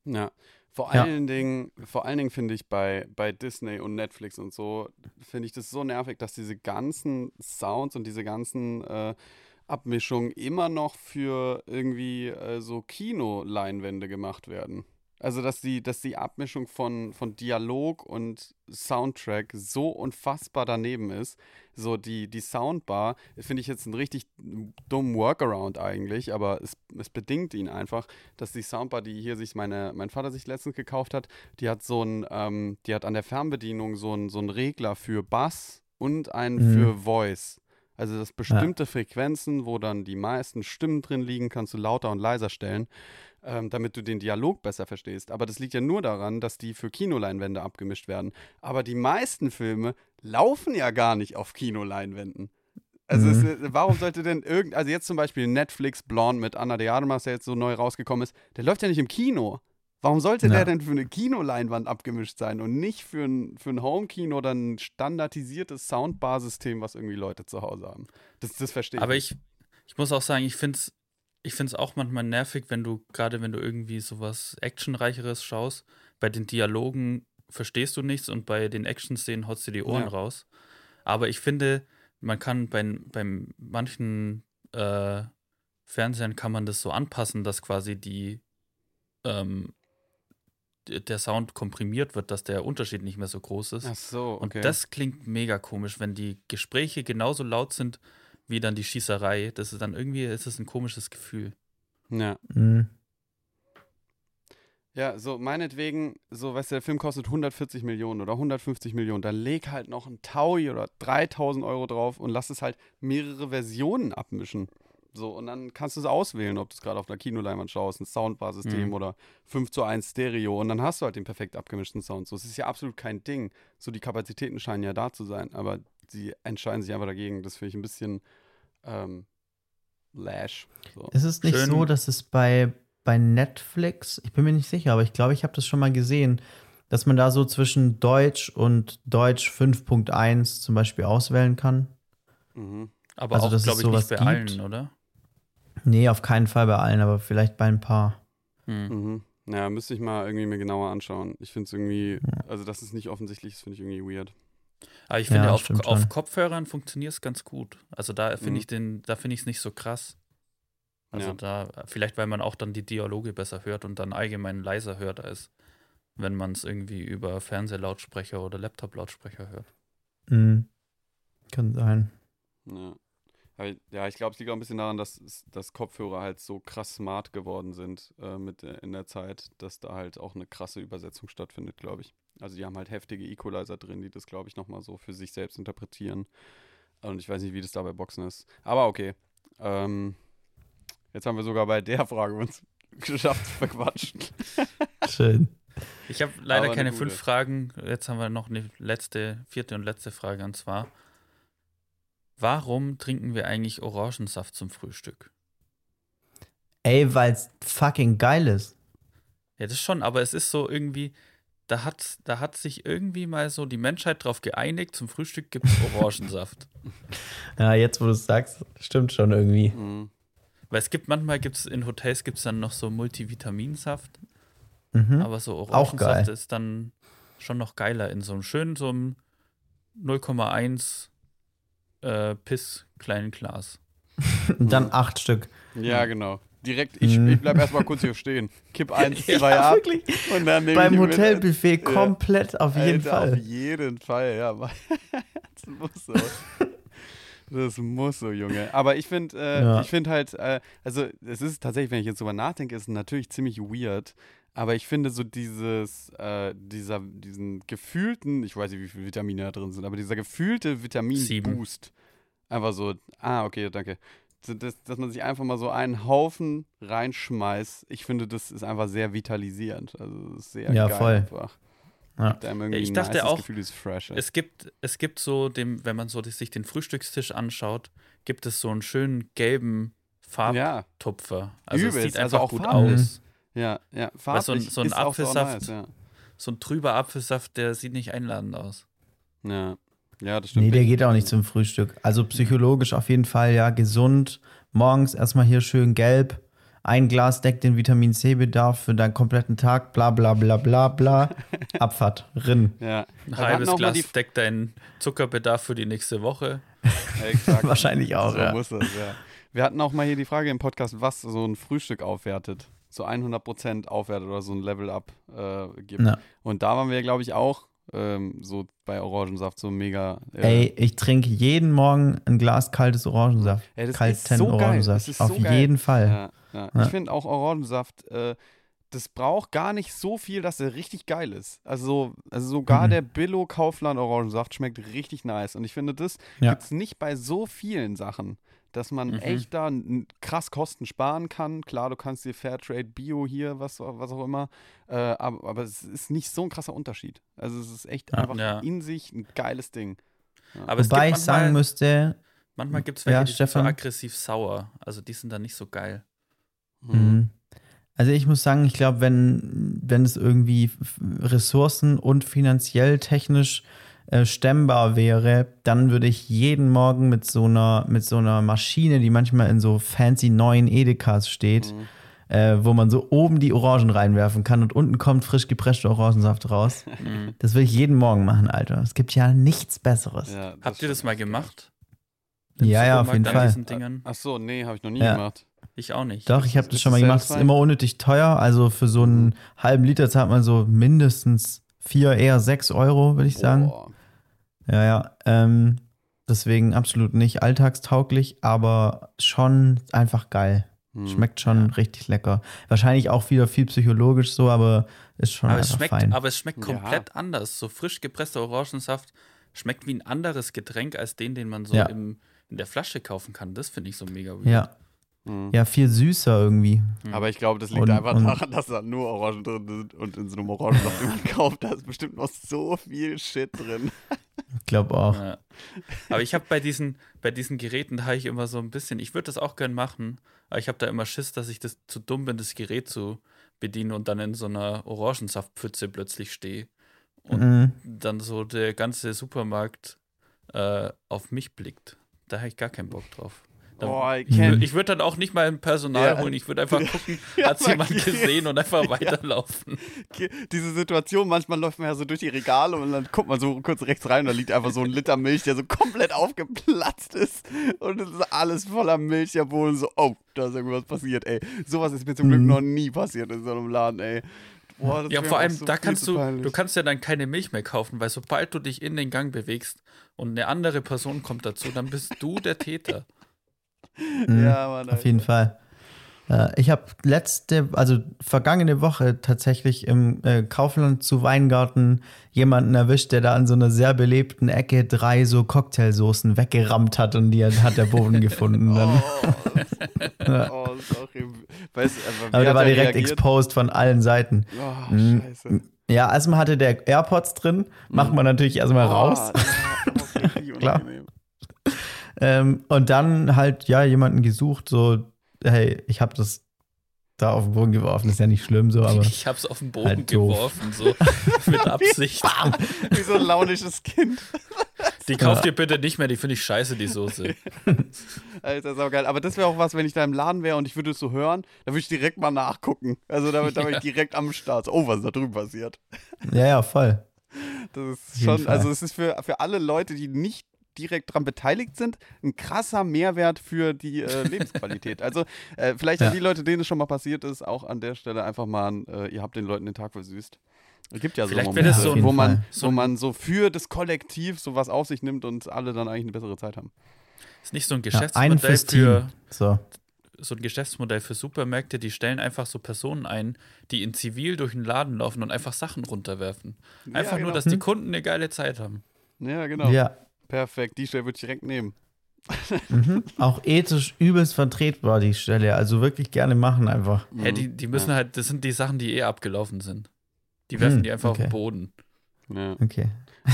Ja. Vor Ja. allen Dingen, vor allen Dingen finde ich bei, bei Disney und Netflix und so, finde ich das so nervig, dass diese ganzen Sounds und diese ganzen äh, Abmischungen immer noch für irgendwie äh, so Kinoleinwände gemacht werden. Also, dass die, dass die Abmischung von, von Dialog und Soundtrack so unfassbar daneben ist. So, die, die Soundbar finde ich jetzt einen richtig dummen Workaround eigentlich, aber es, es bedingt ihn einfach, dass die Soundbar, die hier sich meine, mein Vater sich letztens gekauft hat, die hat so ein, ähm, die hat an der Fernbedienung so ein, so ein Regler für Bass und einen Mhm. für Voice. Also dass bestimmte Frequenzen, wo dann die meisten Stimmen drin liegen, kannst du lauter und leiser stellen, ähm, damit du den Dialog besser verstehst. Aber das liegt ja nur daran, dass die für Kinoleinwände abgemischt werden. Aber die meisten Filme laufen ja gar nicht auf Kinoleinwänden. Also Mhm. es, warum sollte denn irgend, also jetzt zum Beispiel Netflix Blonde mit Anna de Armas, der jetzt so neu rausgekommen ist, der läuft ja nicht im Kino. Warum sollte Ja. der denn für eine Kinoleinwand abgemischt sein und nicht für ein, für ein Home-Kino oder ein standardisiertes Soundbarsystem, was irgendwie Leute zu Hause haben? Das, das verstehe ich. Aber nicht. ich, ich muss auch sagen, ich finde es ich find's auch manchmal nervig, wenn du, gerade wenn du irgendwie sowas Actionreicheres schaust, bei den Dialogen verstehst du nichts und bei den Action-Szenen haust dir die Ohren Ja. raus. Aber ich finde, man kann bei, bei manchen äh, Fernsehern kann man das so anpassen, dass quasi die ähm, der Sound komprimiert wird, dass der Unterschied nicht mehr so groß ist. Ach so, okay. Und das klingt mega komisch, wenn die Gespräche genauso laut sind wie dann die Schießerei. Das ist dann irgendwie, ist es ein komisches Gefühl. ja. Mhm. Ja, so meinetwegen, so, weißt du, der Film kostet 140 Millionen oder 150 Millionen, dann leg halt noch ein Taui oder 3000 Euro drauf und lass es halt mehrere Versionen abmischen. So, und dann kannst du es auswählen, ob du es gerade auf einer Kinoleinwand schaust, ein Soundbarsystem Mhm. oder 5 zu 1 Stereo und dann hast du halt den perfekt abgemischten Sound. So, es ist ja absolut kein Ding. So, die Kapazitäten scheinen ja da zu sein, aber sie entscheiden sich einfach dagegen. Das finde ich ein bisschen ähm, lash. So. Ist es nicht Schön. so, dass es bei, bei Netflix, ich bin mir nicht sicher, aber ich glaube, ich habe das schon mal gesehen, dass man da so zwischen Deutsch und Deutsch 5.1 zum Beispiel auswählen kann? Mhm. Aber Also, auch, glaube ich, sowas nicht bei gibt? allen, oder? Nee, auf keinen Fall bei allen, aber vielleicht bei ein paar. Hm. Mhm. Naja, müsste ich mal irgendwie mir genauer anschauen. Ich finde es irgendwie, also dass es nicht offensichtlich ist, finde ich irgendwie weird. Aber ich finde, Ja, auf, auf. Kopfhörern funktioniert es ganz gut. Also da finde Mhm. ich den, da finde ich es nicht so krass. Also Ja. da, vielleicht weil man auch dann die Dialoge besser hört und dann allgemein leiser hört, als wenn man es irgendwie über Fernsehlautsprecher oder Laptop-Lautsprecher hört. Mhm. Kann sein. Ja, ja ich glaube, es liegt auch ein bisschen daran, dass, dass Kopfhörer halt so krass smart geworden sind äh, mit der, in der Zeit, dass da halt auch eine krasse Übersetzung stattfindet, glaube ich. Also die haben halt heftige Equalizer drin, die das, glaube ich, nochmal so für sich selbst interpretieren. Und ich weiß nicht, wie das da bei Boxen ist. Aber okay. Ähm, jetzt haben wir sogar bei der Frage uns geschafft zu verquatschen. Schön. Ich habe leider keine gute. fünf Fragen. Jetzt haben wir noch eine letzte, vierte und letzte Frage und zwar: Warum trinken wir eigentlich Orangensaft zum Frühstück? Ey, weil es fucking geil ist. Ja, das schon, aber es ist so irgendwie, da hat, da hat sich irgendwie mal so die Menschheit drauf geeinigt, zum Frühstück gibt es Orangensaft. Ja, jetzt, wo du es sagst, stimmt schon irgendwie. Mhm. Weil es gibt, manchmal gibt es in Hotels gibt es dann noch so Multivitaminsaft, Mhm. aber so Orangensaft ist dann schon noch geiler in so einem schönen, so einem 0,1 äh, Piss kleinen Glas. Und dann acht Stück. Ja, genau. Direkt, ich, Mhm. ich bleib erstmal kurz hier stehen. Kipp eins, Ja, zwei ab wirklich. und dann nehme Beim ich mit. Hotelbuffet Ja. komplett auf jeden Alter, Fall. Auf jeden Fall, ja. Das muss so. Das muss so, Junge. Aber ich finde, äh, Ja. ich finde halt, äh, also es ist tatsächlich, wenn ich jetzt drüber nachdenke, ist natürlich ziemlich weird. Aber ich finde so dieses, äh, dieser, diesen gefühlten, ich weiß nicht, wie viele Vitamine da drin sind, aber dieser gefühlte Vitamin-Boost. Einfach so, ah, okay, danke. So, Dass, man sich einfach mal so einen Haufen reinschmeißt, ich finde, das ist einfach sehr vitalisierend. Also das ist sehr Ja, geil voll. einfach. Ja. Ich dachte auch, Gefühl, das ist fresh. Es gibt, es gibt so, dem, wenn man so sich den Frühstückstisch anschaut, gibt es so einen schönen gelben ja, Farbtupfer. Also es Übelst, sieht also einfach auch gut farblich. aus. Ja, ja. Weil so ein- Farblich so ein Apfelsaft- nice, ja. So ein trüber Apfelsaft, der sieht nicht einladend aus. Ja. ja, das stimmt. Nee, der geht auch nicht zum Frühstück. Also psychologisch auf jeden Fall, ja, gesund. Morgens erstmal hier schön gelb. Ein Glas deckt den Vitamin C-Bedarf für deinen kompletten Tag, bla bla bla bla bla. Abfahrt, Rinn. Ja. Ein Wir halbes Glas deckt deinen Zuckerbedarf für die nächste Woche. Wahrscheinlich auch, so ja. muss das, ja. Wir hatten auch mal hier die Frage im Podcast, was so ein Frühstück aufwertet. So 100% aufwertet oder so ein Level-Up äh, gibt. Ja. Und da waren wir, glaube ich, auch ähm, so bei Orangensaft so mega. Äh, Ey, ich trinke jeden Morgen ein Glas kaltes Orangensaft. Ey, das Kalten ist so geil. Orangensaft. Das ist Auf so geil. jeden Fall. Ja. Ja. Ich finde auch Orangensaft, äh, das braucht gar nicht so viel, dass er richtig geil ist. Also, also sogar Mhm. der Billo Kaufland Orangensaft schmeckt richtig nice. Und ich finde, das Ja. gibt es nicht bei so vielen Sachen, dass man Mhm. echt da krass Kosten sparen kann. Klar, du kannst dir Fairtrade Bio hier, was, was auch immer, äh, aber, aber es ist nicht so ein krasser Unterschied. Also es ist echt Ja. einfach Ja. in sich ein geiles Ding. Aber es Wobei gibt ich sagen manchmal, müsste, manchmal gibt es Ja, welche, die sind so Stefan? aggressiv sauer. Also die sind dann nicht so geil. Mhm. Also ich muss sagen, ich glaube, wenn, wenn es irgendwie ressourcen- und finanziell technisch äh, stemmbar wäre, dann würde ich jeden Morgen mit so einer, mit so einer Maschine, die manchmal in so fancy neuen Edekas steht, Mhm. äh, wo man so oben die Orangen reinwerfen kann und unten kommt frisch gepresster Orangensaft raus. Mhm. Das würde ich jeden Morgen machen, Alter. Es gibt ja nichts Besseres. Ja, Habt ihr das mal gemacht? Ja, ja, auf jeden Fall. Ach so, nee, habe ich noch nie Ja. gemacht. Ich auch nicht. Doch, ich habe das schon mal gemacht. Es ist immer unnötig teuer. Also für so einen halben Liter zahlt man so mindestens vier, eher sechs Euro, würde ich sagen. Boah. Ja, ja. Ähm, deswegen absolut nicht alltagstauglich, aber schon einfach geil. Hm. Schmeckt schon richtig lecker. Wahrscheinlich auch wieder viel psychologisch so, aber ist schon aber, es einfach schmeckt, fein. aber es schmeckt Ja. komplett anders. So frisch gepresster Orangensaft schmeckt wie ein anderes Getränk als den, den man so Ja. im, in der Flasche kaufen kann. Das finde ich so mega weird. ja. Hm. ja, viel süßer irgendwie. Aber ich glaube, das liegt Und- einfach und- daran, dass da nur Orangen drin sind und in so einem Orangensaft, den man kauft, da ist bestimmt noch so viel Shit drin. Ich glaube auch. Ja. Aber ich habe bei diesen, bei diesen Geräten, da habe ich immer so ein bisschen, ich würde das auch gern machen, aber ich habe da immer Schiss, dass ich das zu dumm bin, das Gerät zu bedienen und dann in so einer Orangensaftpfütze plötzlich stehe und Mhm. dann so der ganze Supermarkt äh, auf mich blickt. Da habe ich gar keinen Bock drauf. Da, Boah, ich ich würde dann auch nicht mal ein Personal Ja. holen, ich würde einfach gucken, Ja, hat es jemand okay. gesehen und einfach weiterlaufen. Diese Situation, manchmal läuft man ja so durch die Regale und dann guckt man so kurz rechts rein und da liegt einfach so ein Liter Milch, der so komplett aufgeplatzt ist und es ist alles voller Milch, der Boden so, oh, da ist irgendwas passiert, ey. Sowas ist mir zum Glück Mhm. noch nie passiert in so einem Laden, ey. Boah, das Ja, vor allem, so da kannst du, peinlich. du kannst ja dann keine Milch mehr kaufen, weil sobald du dich in den Gang bewegst und eine andere Person kommt dazu, dann bist du der Täter. Mhm. Ja, Mann, Auf jeden Fall. Äh, Ich habe letzte, also vergangene Woche tatsächlich im äh, Kaufland zu Weingarten jemanden erwischt, der da an so einer sehr belebten Ecke drei so Cocktailsoßen weggerammt hat und die hat der Boden gefunden. Dann. Ja. Oh, sorry. Weißt, aber wie Aber der war direkt reagiert? exposed von allen Seiten. Oh, Mhm. scheiße. Ja, erstmal hatte der AirPods drin, macht man natürlich erstmal raus. Oh, ja, richtig Klar. unangenehm. Ähm, und dann halt, ja, jemanden gesucht, so, hey, ich habe das da auf den Boden geworfen. Ist ja nicht schlimm so, aber. Ich hab's auf den Boden Halt geworfen, so mit Absicht. Wie so ein launisches Kind. Die kauft ihr bitte nicht mehr, die finde ich scheiße, die Soße. Alter, ist auch geil. Aber das wäre auch was, wenn ich da im Laden wäre und ich würde es so hören, dann würde ich direkt mal nachgucken. Also da, da wäre ich direkt am Start. Oh, was ist da drüben passiert? Ja, ja, voll. Das ist schon, also es ist für, für alle Leute, die nicht direkt dran beteiligt sind, ein krasser Mehrwert für die äh, Lebensqualität. also äh, vielleicht Ja. an die Leute, denen es schon mal passiert ist, auch an der Stelle einfach mal, ein, äh, ihr habt den Leuten den Tag versüßt. Es gibt ja so Vielleicht Momente, so- wo, man. So wo ein- man so für das Kollektiv sowas auf sich nimmt und alle dann eigentlich eine bessere Zeit haben. Ist nicht so ein Ja, Geschäftsmodell ein fürs für. So. so ein Geschäftsmodell für Supermärkte, die stellen einfach so Personen ein, die in Zivil durch den Laden laufen und einfach Sachen runterwerfen. Einfach ja, nur, genau. dass die Kunden eine geile Zeit haben. Ja, genau. Ja. Perfekt. Die Stelle würde ich direkt nehmen. Mhm. Auch ethisch übelst vertretbar, die Stelle. Also wirklich gerne machen einfach. Hä, die, die müssen Ja. halt, das sind die Sachen, die eh abgelaufen sind. Die werfen Hm, die einfach auf okay. den Boden. Ja. Okay.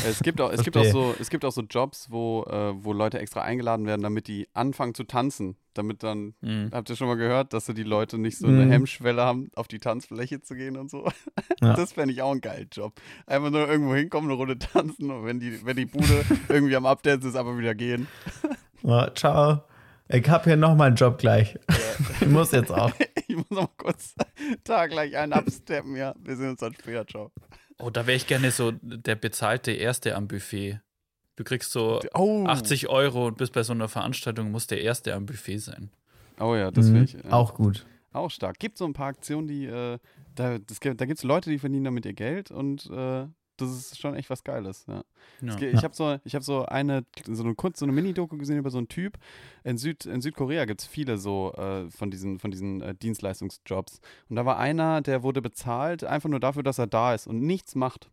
Es gibt auch, es gibt auch so, es gibt auch so Jobs, wo, äh, wo Leute extra eingeladen werden, damit die anfangen zu tanzen. Damit dann, Mhm. habt ihr schon mal gehört, dass so die Leute nicht so eine Mhm. Hemmschwelle haben, auf die Tanzfläche zu gehen und so. Ja. Das fände ich auch einen geilen Job. Einfach nur irgendwo hinkommen, eine Runde tanzen und wenn die, wenn die Bude irgendwie am Update ist, aber wieder gehen. Ja, ciao. Ich hab hier nochmal einen Job gleich. Ich muss jetzt auch. Ich muss noch mal kurz da gleich einen absteppen, ja. Wir sehen uns dann später, ciao. Oh, da wäre ich gerne so der bezahlte Erste am Buffet. Du kriegst so Oh, 80 Euro und bist bei so einer Veranstaltung, muss der Erste am Buffet sein. oh ja, das Mhm. wäre ich. Ja. Auch gut. Auch stark. Gibt so ein paar Aktionen, die, äh, da, das, da gibt es Leute, die verdienen damit ihr Geld und äh, das ist schon echt was Geiles. Ja. Ja. Es ge- Ich habe so, ich hab so eine, so eine kurz, so eine Mini-Doku gesehen über so einen Typ. In, Süd, in Südkorea gibt es viele so äh, von diesen, von diesen äh, Dienstleistungsjobs. Und da war einer, der wurde bezahlt, einfach nur dafür, dass er da ist und nichts macht.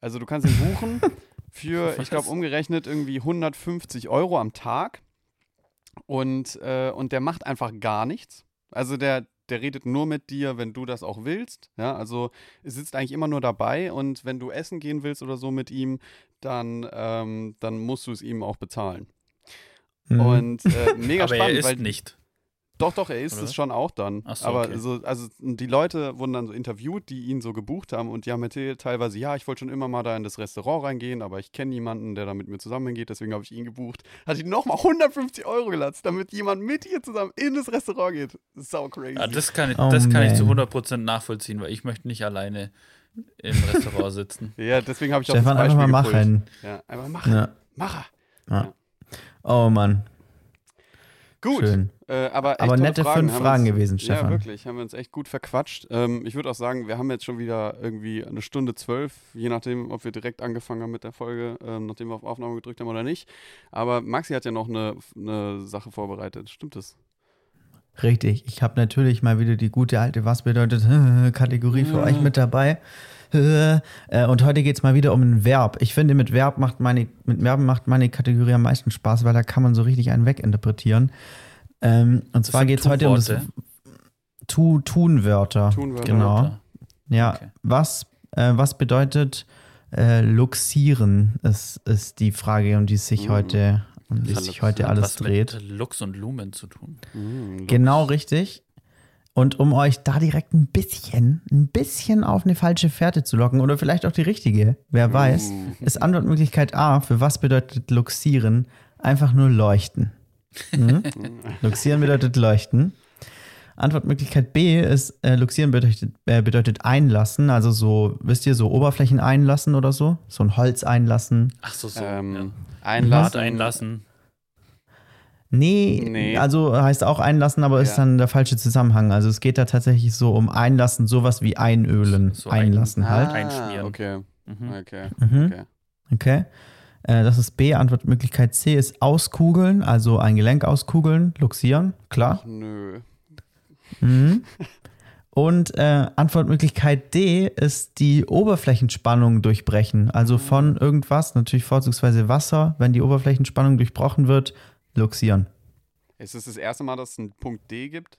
Also du kannst ihn buchen für, ich glaube, umgerechnet irgendwie 150 Euro am Tag. Und, äh, und der macht einfach gar nichts. Also der, der redet nur mit dir, wenn du das auch willst. Ja, also er sitzt eigentlich immer nur dabei und wenn du essen gehen willst oder so mit ihm, dann, ähm, dann musst du es ihm auch bezahlen. Mhm. Und äh, mega Aber spannend, er ist weil nicht. Doch, doch, er ist Oder es schon auch dann. Ach so, Aber okay. so, also die Leute wurden dann so interviewt, die ihn so gebucht haben und die haben erzählt teilweise, ja, ich wollte schon immer mal da in das Restaurant reingehen, aber ich kenne niemanden, der da mit mir zusammen geht, deswegen habe ich ihn gebucht. Hat ihn nochmal 150 Euro gelassen, damit jemand mit ihr zusammen in das Restaurant geht. Sau crazy. Ja, das kann, ich, Oh, das kann ich zu man. 100% nachvollziehen, weil ich möchte nicht alleine im Restaurant sitzen. ja, deswegen habe ich auch Stefan, das einfach Beispiel mal gepult. machen. Ja, einfach machen. Ja. Macher. Oh Mann, Gut. Äh, aber Aber nette Fragen. fünf Haben Fragen uns, gewesen, Ja, Stefan. wirklich. Haben wir uns echt gut verquatscht. Ähm, ich würde auch sagen, wir haben jetzt schon wieder irgendwie eine Stunde zwölf, je nachdem, ob wir direkt angefangen haben mit der Folge, ähm, nachdem wir auf Aufnahme gedrückt haben oder nicht. Aber Maxi hat ja noch eine, eine Sache vorbereitet. Stimmt das? Richtig. Ich habe natürlich mal wieder die gute alte Was bedeutet Kategorie für Ja. euch mit dabei. Äh, Und heute geht es mal wieder um ein Verb. Ich finde, mit Verb macht meine, mit Verben macht meine Kategorie am meisten Spaß, weil da kann man so richtig einen weginterpretieren. Ähm, und zwar geht es heute um das tu, Tunwörter. Tunwörter. Genau. Ja, Okay. was, äh, was bedeutet äh, luxieren, ist, ist die Frage, um die es sich Mm. heute, um die sich das- heute Hat alles was dreht. mit Lux und Lumen zu tun. Mhm, Genau richtig. Und um euch da direkt ein bisschen, ein bisschen auf eine falsche Fährte zu locken oder vielleicht auch die richtige, wer weiß, Uh. ist Antwortmöglichkeit A für was bedeutet luxieren einfach nur leuchten. Mhm. luxieren bedeutet leuchten. Antwortmöglichkeit B ist, äh, luxieren bedeutet, äh, bedeutet einlassen, also so, wisst ihr, so Oberflächen einlassen oder so? So ein Holz einlassen. Ach so, so. Ähm, ja. Einlassen. Bad einlassen. Nee, Nee. also heißt auch einlassen, aber ist Ja. dann der falsche Zusammenhang. Also es geht da tatsächlich so um einlassen, sowas wie einölen, So ein- einlassen Ah, halt. Einschmieren. Okay, Mhm. okay, Mhm. okay. Okay. Äh, das ist B. Antwortmöglichkeit C ist auskugeln, also ein Gelenk auskugeln, luxieren, klar. Ach, nö. Mhm. Und äh, Antwortmöglichkeit D ist die Oberflächenspannung durchbrechen. Also von irgendwas, natürlich vorzugsweise Wasser, wenn die Oberflächenspannung durchbrochen wird, luxieren. Ist es das erste Mal, dass es einen Punkt D gibt?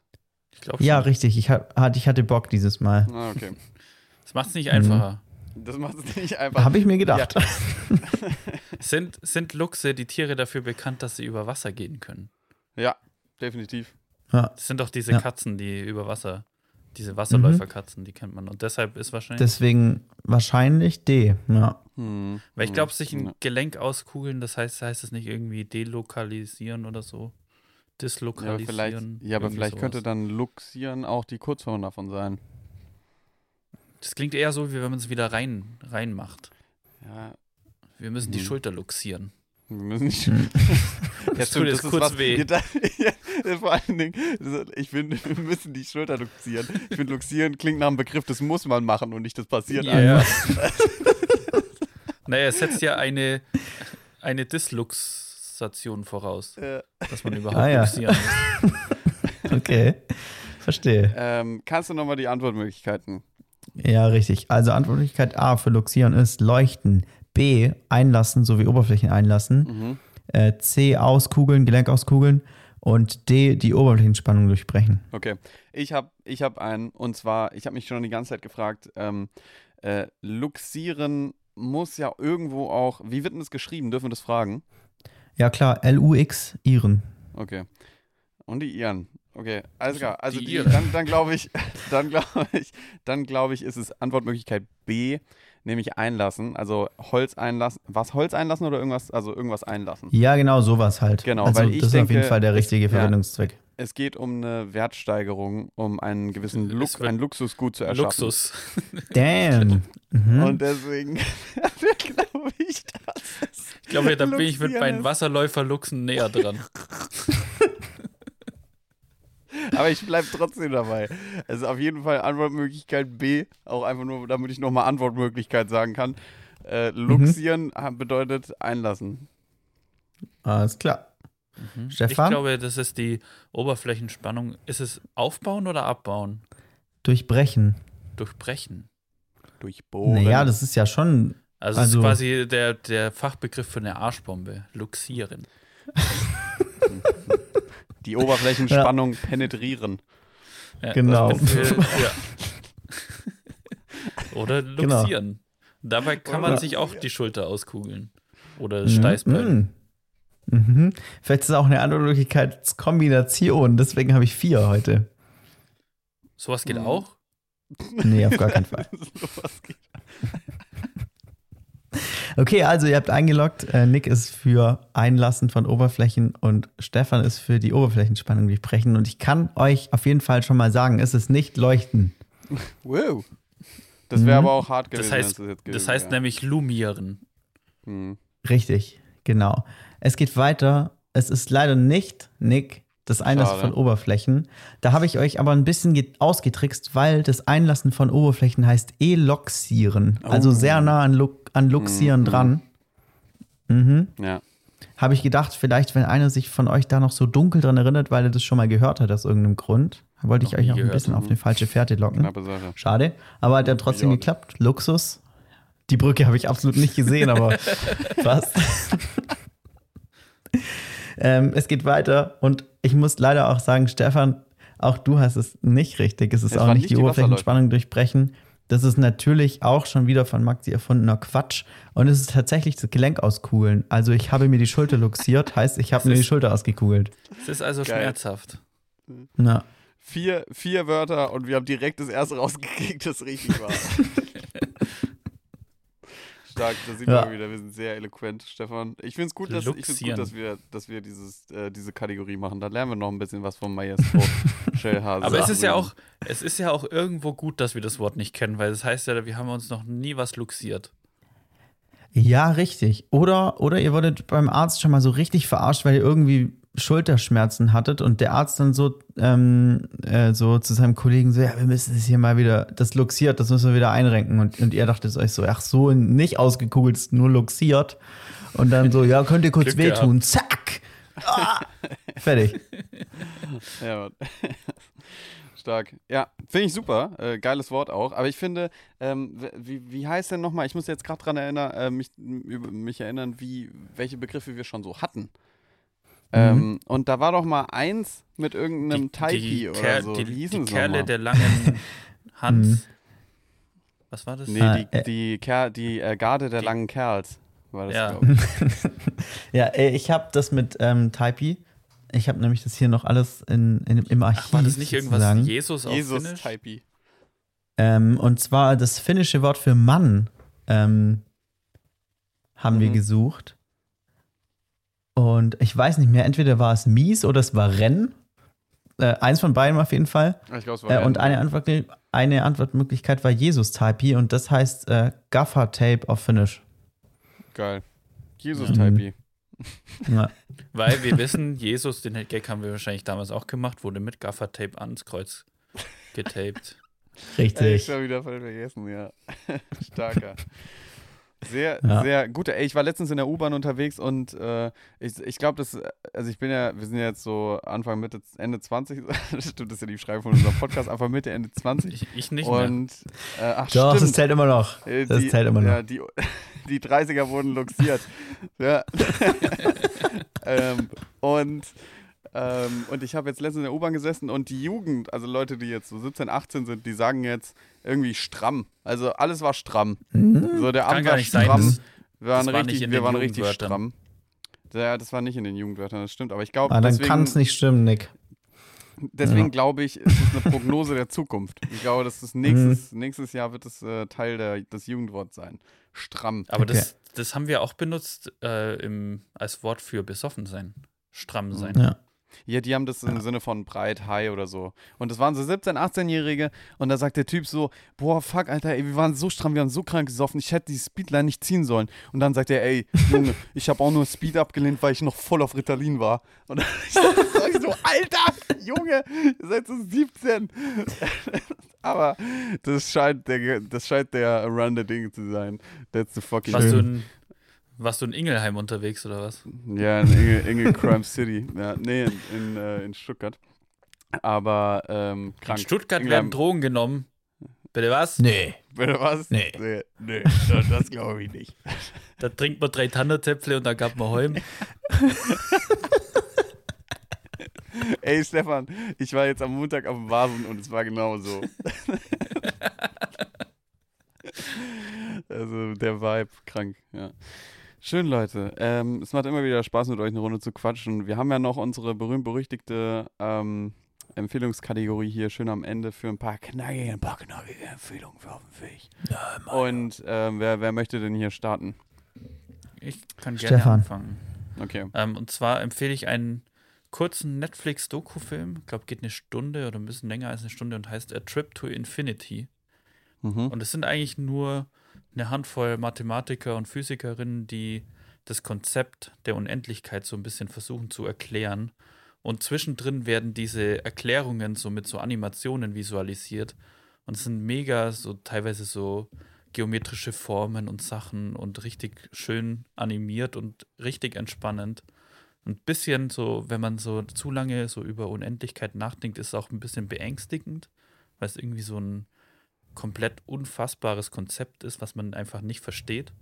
Ich glaube Ja, richtig. Ich, ha- hatte- ich hatte Bock dieses Mal. Ah, okay. Das macht es nicht einfacher. Das macht es nicht einfach. Habe ich mir gedacht. Sind, sind Luchse, die Tiere dafür bekannt, dass sie über Wasser gehen können? Ja, definitiv. Ja. Das sind doch diese Ja. Katzen, die über Wasser Diese Wasserläuferkatzen, die kennt man. Und deshalb ist wahrscheinlich. Deswegen wahrscheinlich D. Ja. Hm. weil ich hm, glaube, sich ein ja. Gelenk auskugeln, das heißt, heißt es nicht irgendwie delokalisieren oder so. Ja, Dislokalisieren. vielleicht, ja, aber vielleicht könnte dann Luxieren auch die Kurzform davon sein. Das klingt eher so, wie wenn man es wieder rein, reinmacht. Ja, Wir müssen die Hm. Schulter luxieren. wir müssen nicht. Hm. Ja, tut jetzt kurz was- weh. Ja, da- ja, vor allen Dingen, das- ich finde, wir müssen die Schulter luxieren. Ich finde, luxieren klingt nach einem Begriff, das muss man machen und nicht das passiert Ja. einfach. Naja, es setzt ja eine, eine Disluxation voraus, Äh, dass man überhaupt Ah, ja. luxieren muss. Okay. Verstehe. ähm, kannst du nochmal die Antwortmöglichkeiten? Ja, richtig. Also Antwortmöglichkeit A für Luxieren ist Leuchten. B, einlassen sowie Oberflächen einlassen. Mhm. Äh, C, auskugeln, Gelenk auskugeln. Und D, die Oberflächenspannung durchbrechen. Okay. Ich habe ich hab einen, und zwar, ich habe mich schon die ganze Zeit gefragt, ähm, äh, luxieren muss ja irgendwo auch, wie wird denn das geschrieben? Dürfen wir das fragen? Ja, klar, L-U-X, Iren. Okay. Und die Iren. Okay, alles klar. Also Die dann, dann glaube ich, dann glaube ich, dann glaube ich, ist es Antwortmöglichkeit B, nämlich einlassen. Also Holz einlassen. Was Holz einlassen oder irgendwas, also irgendwas einlassen? Ja, genau, sowas halt. Genau, also weil ich das ist auf jeden denke, Fall der richtige ja. Es geht um eine Wertsteigerung, um einen gewissen wird ein Luxusgut zu erschaffen. Luxus. Damn. Mhm. Und deswegen glaube ich, dass es Ich glaube, da bin ich mit meinen ist. Wasserläufer-Luchsen näher dran. Aber ich bleibe trotzdem dabei. Also auf jeden Fall Antwortmöglichkeit B, auch einfach nur, damit ich nochmal Antwortmöglichkeit sagen kann. Äh, luxieren ha- bedeutet einlassen. Alles klar. Mhm. Stefan? Ich glaube, das ist die Oberflächenspannung. Ist es aufbauen oder abbauen? Durchbrechen. Durchbrechen. Durchbohren. Naja, das ist ja schon. Also, Also- es ist quasi der, der Fachbegriff für eine Arschbombe. Luxieren. Die Oberflächenspannung penetrieren. Ja, Genau. bin- ja. Oder Genau. luxieren. Dabei kann man sich auch die Schulter auskugeln. Oder das Steißbein. Mhm. Mhm. Vielleicht ist es auch eine andere Möglichkeitskombination. Deswegen habe ich vier heute. Sowas geht Mhm. auch? Nee, auf gar keinen Fall. Sowas geht. Okay, also ihr habt eingeloggt. Äh, Nick ist für Einlassen von Oberflächen und Stefan ist für die Oberflächenspannung durchbrechen. Und ich kann euch auf jeden Fall schon mal sagen, es ist nicht leuchten. Wow. Das wäre Mhm. aber auch hart gewesen. Das heißt, das gewesen heißt wäre. nämlich lumieren. Hm. Richtig, genau. Es geht weiter. Es ist leider nicht, Nick, das Einlassen Schade. von Oberflächen. Da habe ich euch aber ein bisschen ge- ausgetrickst, weil das Einlassen von Oberflächen heißt eloxieren. Also Oh. sehr nah an, Lu an Luxieren Mhm. dran. Mhm. Ja. Habe ich gedacht, vielleicht, wenn einer sich von euch da noch so dunkel dran erinnert, weil er das schon mal gehört hat aus irgendeinem Grund, wollte ich Noch euch auch ein bisschen auf eine falsche Fährte locken. Schade, aber hat ja trotzdem geklappt. Luxus. Die Brücke habe ich absolut nicht gesehen, aber fast. ähm, es geht weiter und ich muss leider auch sagen, Stefan, auch du hast es nicht richtig. Es ist Es auch nicht die die Oberflächenspannung durchbrechen. Das ist natürlich auch schon wieder von Maxi erfundener Quatsch. Und es ist tatsächlich das Gelenk auskugeln. Also ich habe mir die Schulter luxiert, heißt, ich habe mir die Schulter ausgekugelt. Es ist also Geil. schmerzhaft. Na, Vier, vier Wörter und wir haben direkt das erste rausgekriegt, das richtig war. Stark, da sieht Ja. man wieder, wir sind sehr eloquent, Stefan. Ich finde es gut, dass, ich find's gut dass, wir, dass wir dieses, äh, diese Kategorie machen. Da lernen wir noch ein bisschen was vom Maestro Schellhase. Aber es ist ja auch, es ist ja auch irgendwo gut, dass wir das Wort nicht kennen, weil das heißt ja, wir haben uns noch nie was luxiert. Ja, richtig. Oder, oder ihr wurdet beim Arzt schon mal so richtig verarscht, weil ihr irgendwie Schulterschmerzen hattet und der Arzt dann so, ähm, äh, so zu seinem Kollegen so, ja, wir müssen das hier mal wieder, das luxiert, das müssen wir wieder einrenken. Und, und ihr dachtet euch so, ach so, nicht ausgekugelt, nur luxiert. Und dann so, ja, könnt ihr kurz Glück wehtun. Zack! Ah! Fertig. Ja, Mann. Stark. Ja, finde ich super. Äh, geiles Wort auch. Aber ich finde, ähm, wie, wie heißt denn nochmal, ich muss jetzt gerade dran erinnern, äh, mich, mich erinnern, wie, welche Begriffe wir schon so hatten. Ähm, und da war doch mal eins mit irgendeinem Taipi oder so. die, die Kerle der langen Hand. Mhm. Was war das? Nee, Ah, die, äh, die, Ker die äh, Garde der langen Kerls war das, Ja. glaube ich. Ja, äh, ich habe das mit ähm, Taipi. Ich habe nämlich das hier noch alles in, in, im Archiv. Ach, war das nicht irgendwas sozusagen. Jesus auf Jesus Finnisch? Typey. Ähm, und zwar das finnische Wort für Mann ähm, haben wir Mhm. gesucht. Und ich weiß nicht mehr, entweder war es mies oder es war Renn. Äh, eins von beiden auf jeden Fall. Ich glaube, es war Äh, und eine, Antwort, eine Antwortmöglichkeit war Jesus-Typey und das heißt äh, Gaffer-Tape auf Finnisch. Geil. Jesus Mhm. Typey. Ja. Weil wir wissen, Jesus, den Gag haben wir wahrscheinlich damals auch gemacht, wurde mit Gaffertape ans Kreuz getaped. Ey, Richtig. ich schon wieder voll vergessen, ja. Starker. Sehr, Ja. sehr gut. Ey, ich war letztens in der U-Bahn unterwegs und äh, ich, ich glaube, das, also ich bin ja, wir sind ja jetzt so Anfang, Mitte, Ende 20, stimmt, das ist ja die Beschreibung von unserem Podcast, Anfang, Mitte, Ende 20. Ich, ich nicht mehr. und, äh, ach, Doch, stimmt. das zählt immer noch. Äh, Das die, zählt immer noch. Ja, die, die 30er wurden luxiert. ja. ähm, und, ähm, und ich habe jetzt letztens in der U-Bahn gesessen und die Jugend, also Leute, die jetzt so 17, 18 sind, die sagen jetzt irgendwie stramm. Also alles war stramm. So der Abend war sein. stramm. Das, wir waren war richtig, in wir waren richtig stramm. Ja, das war nicht in den Jugendwörtern, das stimmt. Aber ich glaube, Ah, dann kann es nicht stimmen, Nick. deswegen Ja. glaube ich, ist es eine Prognose der Zukunft. Ich glaube, dass das nächstes, nächstes Jahr wird es äh, Teil der, des Jugendworts sein. Stramm. aber Okay. das, das haben wir auch benutzt äh, im, als Wort für besoffen sein. Stramm sein. Ja. Ja, die haben das im Sinne von breit, high oder so. Und das waren so 17-, 18-Jährige und da sagt der Typ so, boah, fuck, Alter, ey, wir waren so stramm, wir waren so krank gesoffen, ich hätte die Speedline nicht ziehen sollen. Und dann sagt er, ey, Junge, ich habe auch nur Speed abgelehnt, weil ich noch voll auf Ritalin war. Und dann so, Alter, Junge, ihr seid so 17. Aber das scheint der, das scheint der Run der Dinge zu sein. That's the fucking Warst, du in, warst du in Ingelheim unterwegs oder was? Ja, in Engel, Engel Crime City. Ja, nee, in, in, äh, in Stuttgart. Aber ähm, krank. In Stuttgart Ingelheim- werden Drogen genommen. Bitte was? Nee. Bitte was? Nee. Nee, nee das, das glaube ich nicht. Da trinkt man drei Tannertäpfle und da gab man Holm. Ey, Stefan, ich war jetzt am Montag auf dem Vasen und es war genau so. also der Vibe, krank, ja. Schön, Leute. Ähm, es macht immer wieder Spaß, mit euch eine Runde zu quatschen. Wir haben ja noch unsere berühmt-berüchtigte ähm, Empfehlungskategorie hier schön am Ende für ein paar knackige, ein paar knackige Empfehlungen für auf dem Weg. Und ähm, wer, wer möchte denn hier starten? Ich kann gerne Stefan. anfangen. Okay. Ähm, und zwar empfehle ich einen kurzen Netflix-Doku-Film. Ich glaube, geht eine Stunde oder ein bisschen länger als eine Stunde und heißt A Trip to Infinity. Mhm. Und es sind eigentlich nur eine Handvoll Mathematiker und Physikerinnen, die das Konzept der Unendlichkeit so ein bisschen versuchen zu erklären. Und zwischendrin werden diese Erklärungen so mit so Animationen visualisiert. Und es sind mega, so teilweise so geometrische Formen und Sachen und richtig schön animiert und richtig entspannend. Ein bisschen so, wenn man so zu lange so über Unendlichkeit nachdenkt, ist es auch ein bisschen beängstigend, weil es irgendwie so ein komplett unfassbares Konzept ist, was man einfach nicht versteht.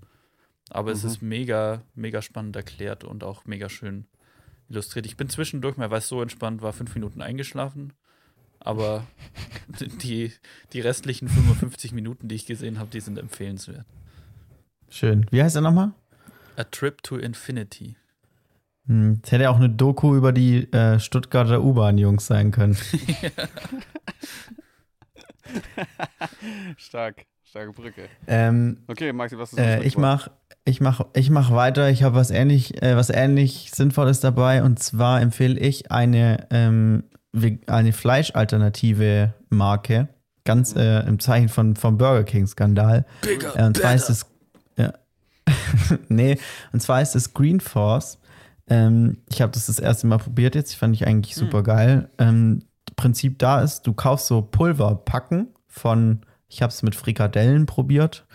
Aber es Mhm. ist mega, mega spannend erklärt und auch mega schön illustriert. Ich bin zwischendurch mal, weil es so entspannt war, fünf Minuten eingeschlafen. Aber die, die restlichen 55 Minuten, die ich gesehen habe, die sind empfehlenswert. Schön. Wie heißt er nochmal? A Trip to Infinity. Hm, das hätte ja auch eine Doku über die äh, Stuttgarter U-Bahn-Jungs sein können. Stark, starke Brücke. ähm, Okay, Maxi, was ist äh, ich mach, ich mach, ich mach weiter. Ich habe was ähnlich, äh, was ähnlich Sinnvolles dabei. Und zwar empfehle ich eine, ähm, eine Fleischalternative Marke. Ganz äh, im Zeichen von, vom Burger King-Skandal. Äh, und zwar ist es. Ja. nee, und zwar ist es Green Force. Ähm, ich habe das das erste Mal probiert jetzt. Fand ich eigentlich super geil. Ähm, Prinzip da ist, du kaufst so Pulverpacken von, ich habe es mit Frikadellen probiert.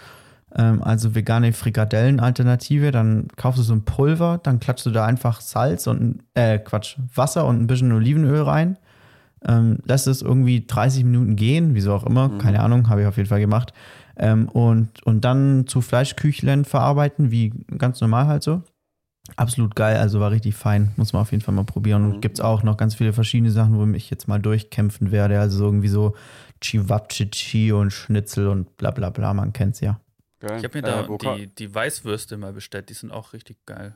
Ähm, also vegane Frikadellen-Alternative. Dann kaufst du so ein Pulver, dann klatschst du da einfach Salz und, äh, Quatsch, Wasser und ein bisschen Olivenöl rein. Ähm, lässt es irgendwie 30 Minuten gehen, wieso auch immer, keine Ahnung, habe ich auf jeden Fall gemacht. Ähm, und, und dann zu Fleischküchlein verarbeiten, wie ganz normal halt so. Absolut geil, also war richtig fein. Muss man auf jeden Fall mal probieren. Und gibt es auch noch ganz viele verschiedene Sachen, wo ich jetzt mal durchkämpfen werde. Also so irgendwie so Chivapchichi und Schnitzel und bla bla bla, man kennt's ja. Geil. Ich habe mir Äh, da ka- die, die Weißwürste mal bestellt, die sind auch richtig geil.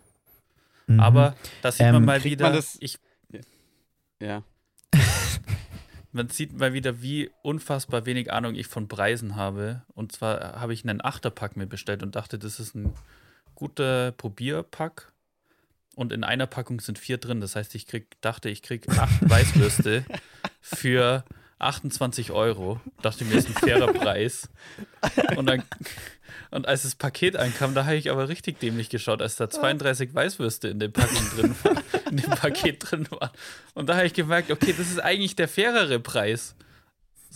Mhm. Aber da sieht man Ähm, mal kriegt wieder, man das- ich, Ja. Man sieht mal wieder, wie unfassbar wenig Ahnung ich von Preisen habe. Und zwar habe ich einen Achterpack mir bestellt und dachte, das ist ein guter Probierpack. Und in einer Packung sind vier drin. Das heißt, ich krieg, dachte, ich krieg acht Weißwürste für 28 Euro. Dachte mir, ist ein fairer Preis. Und, dann, und als das Paket einkam, da habe ich aber richtig dämlich geschaut, als da 32 Weißwürste in, der Packung drin in dem Paket drin waren. Und da habe ich gemerkt, okay, das ist eigentlich der fairere Preis.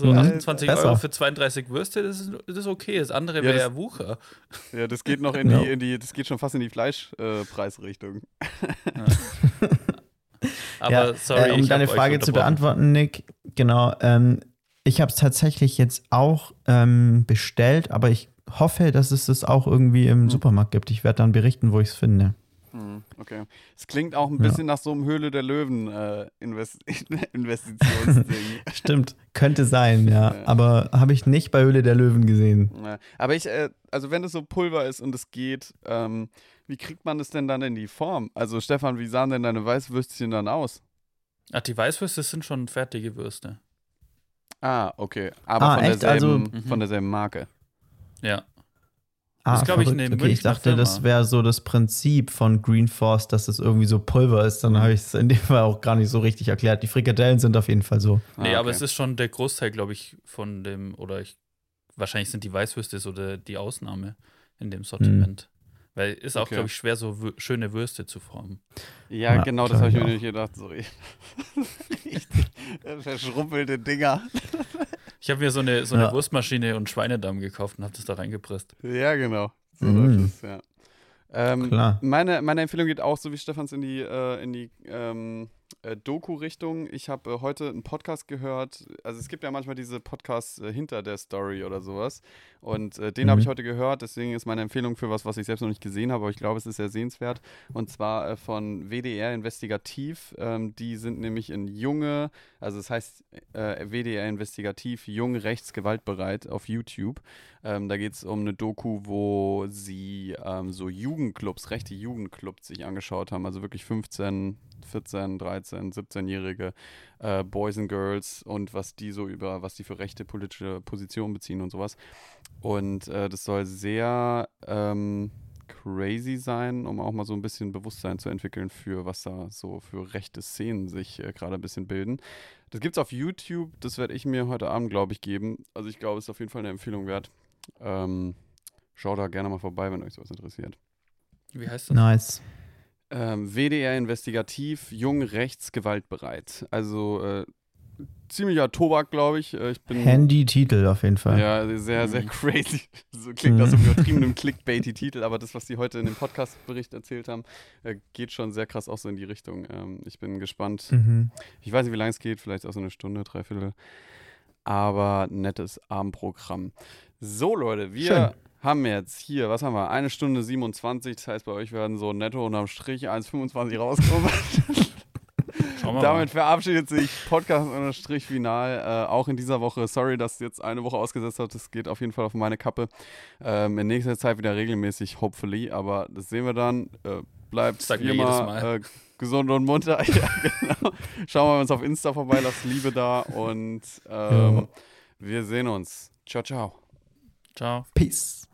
So Mhm. 28 Besser. Euro für 32 Würste, das ist, das ist okay. Das andere Ja, wäre ja Wucher. Ja, das geht noch in die, in die, das geht schon fast in die Fleischpreisrichtung. Aber ja, sorry, äh, um ich deine Frage zu beantworten, Nick, genau. Ähm, ich habe es tatsächlich jetzt auch ähm, bestellt, aber ich hoffe, dass es das auch irgendwie im Hm. Supermarkt gibt. Ich werde dann berichten, wo ich es finde. Hm, okay. Es klingt auch ein Ja. bisschen nach so einem Höhle der Löwen äh, Invest Investitionsding. Stimmt, könnte sein, ja. Ja. Aber habe ich nicht bei Höhle der Löwen gesehen. Ja, Aber ich, äh, also wenn es so Pulver ist und es geht, ähm, wie kriegt man das denn dann in die Form? Also Stefan, wie sahen denn deine Weißwürstchen dann aus? Ach, die Weißwürste sind schon fertige Würste. Ah, okay. Aber Ah, von, echt? derselben, Also- von derselben Marke. Ja. Ah, ist, glaub ich, eine okay, ich dachte, das wäre so das Prinzip von Green Force, dass das irgendwie so Pulver ist. Dann habe ich es in dem Fall auch gar nicht so richtig erklärt. Die Frikadellen sind auf jeden Fall so. Nee, Ah, aber okay. es ist schon der Großteil, glaube ich, von dem, oder ich, wahrscheinlich sind die Weißwürste so der, die Ausnahme in dem Sortiment. Weil ist auch, Okay. glaube ich, schwer, so schöne Würste zu formen. Ja, Ja, genau, das habe ich mir nicht gedacht. Sorry. Richtig verschrumpelte Dinger. Ich habe mir so eine, so eine Ja. Wurstmaschine und Schweinedamm gekauft und habe das da reingepresst. Ja, genau. So Mhm. läuft es, ja. Ähm, Klar. Meine, meine Empfehlung geht auch so wie Stefans in die, äh, in die ähm, äh, Doku-Richtung. Ich habe äh, heute einen Podcast gehört. Also es gibt ja manchmal diese Podcasts äh, hinter der Story oder sowas. Und äh, den Mhm. habe ich heute gehört. Deswegen ist meine Empfehlung für was, was ich selbst noch nicht gesehen habe. Aber ich glaube, es ist sehr sehenswert. Und zwar äh, von WDR Investigativ. Ähm, die sind nämlich in junge, also es heißt äh, WDR Investigativ, jung rechtsgewaltbereit auf YouTube. Ähm, da geht es um eine Doku, wo sie ähm, so Jugendclubs, rechte Jugendclubs sich angeschaut haben. Also wirklich 15, 14, 13, 17-jährige äh, Boys and Girls und was die so über, was die für rechte politische Positionen beziehen und sowas. Und äh, das soll sehr ähm, crazy sein, um auch mal so ein bisschen Bewusstsein zu entwickeln für was da so für rechte Szenen sich äh, gerade ein bisschen bilden. Das gibt's auf YouTube, das werde ich mir heute Abend, glaube ich, geben. Also ich glaube, es ist auf jeden Fall eine Empfehlung wert. Ähm, schau da gerne mal vorbei, wenn euch sowas interessiert. Wie heißt das? Nice. Ähm, WDR Investigativ, jung rechtsgewaltbereit. Also äh, ziemlicher Tobak, glaube ich. Äh, ich bin Handy-Titel auf jeden Fall. ja sehr, sehr Mhm. crazy. So klingt Mhm. das so übertriebenem clickbaity Titel, aber das, was die heute in dem Podcast-Bericht erzählt haben, äh, geht schon sehr krass auch so in die Richtung. Ähm, ich bin gespannt. Mhm. Ich weiß nicht, wie lange es geht, vielleicht auch so eine Stunde, dreiviertel. Aber nettes Abendprogramm. So, Leute, wir Schön. haben jetzt hier, was haben wir? Eine Stunde 27. Das heißt, bei euch werden so netto unterm Strich 1,25 rauskommen. Schauen wir Damit verabschiedet sich Podcast unterm Strich final. Äh, auch in dieser Woche. Sorry, dass jetzt eine Woche ausgesetzt hat. Das geht auf jeden Fall auf meine Kappe. Ähm, in nächster Zeit wieder regelmäßig, hopefully. Aber das sehen wir dann. Äh, bleibt wie immer jedes Mal. äh, gesund und munter. ja, genau. Schauen wir uns auf Insta vorbei, lasst Liebe da und ähm, Ja. wir sehen uns. Ciao, ciao. Ciao. Peace.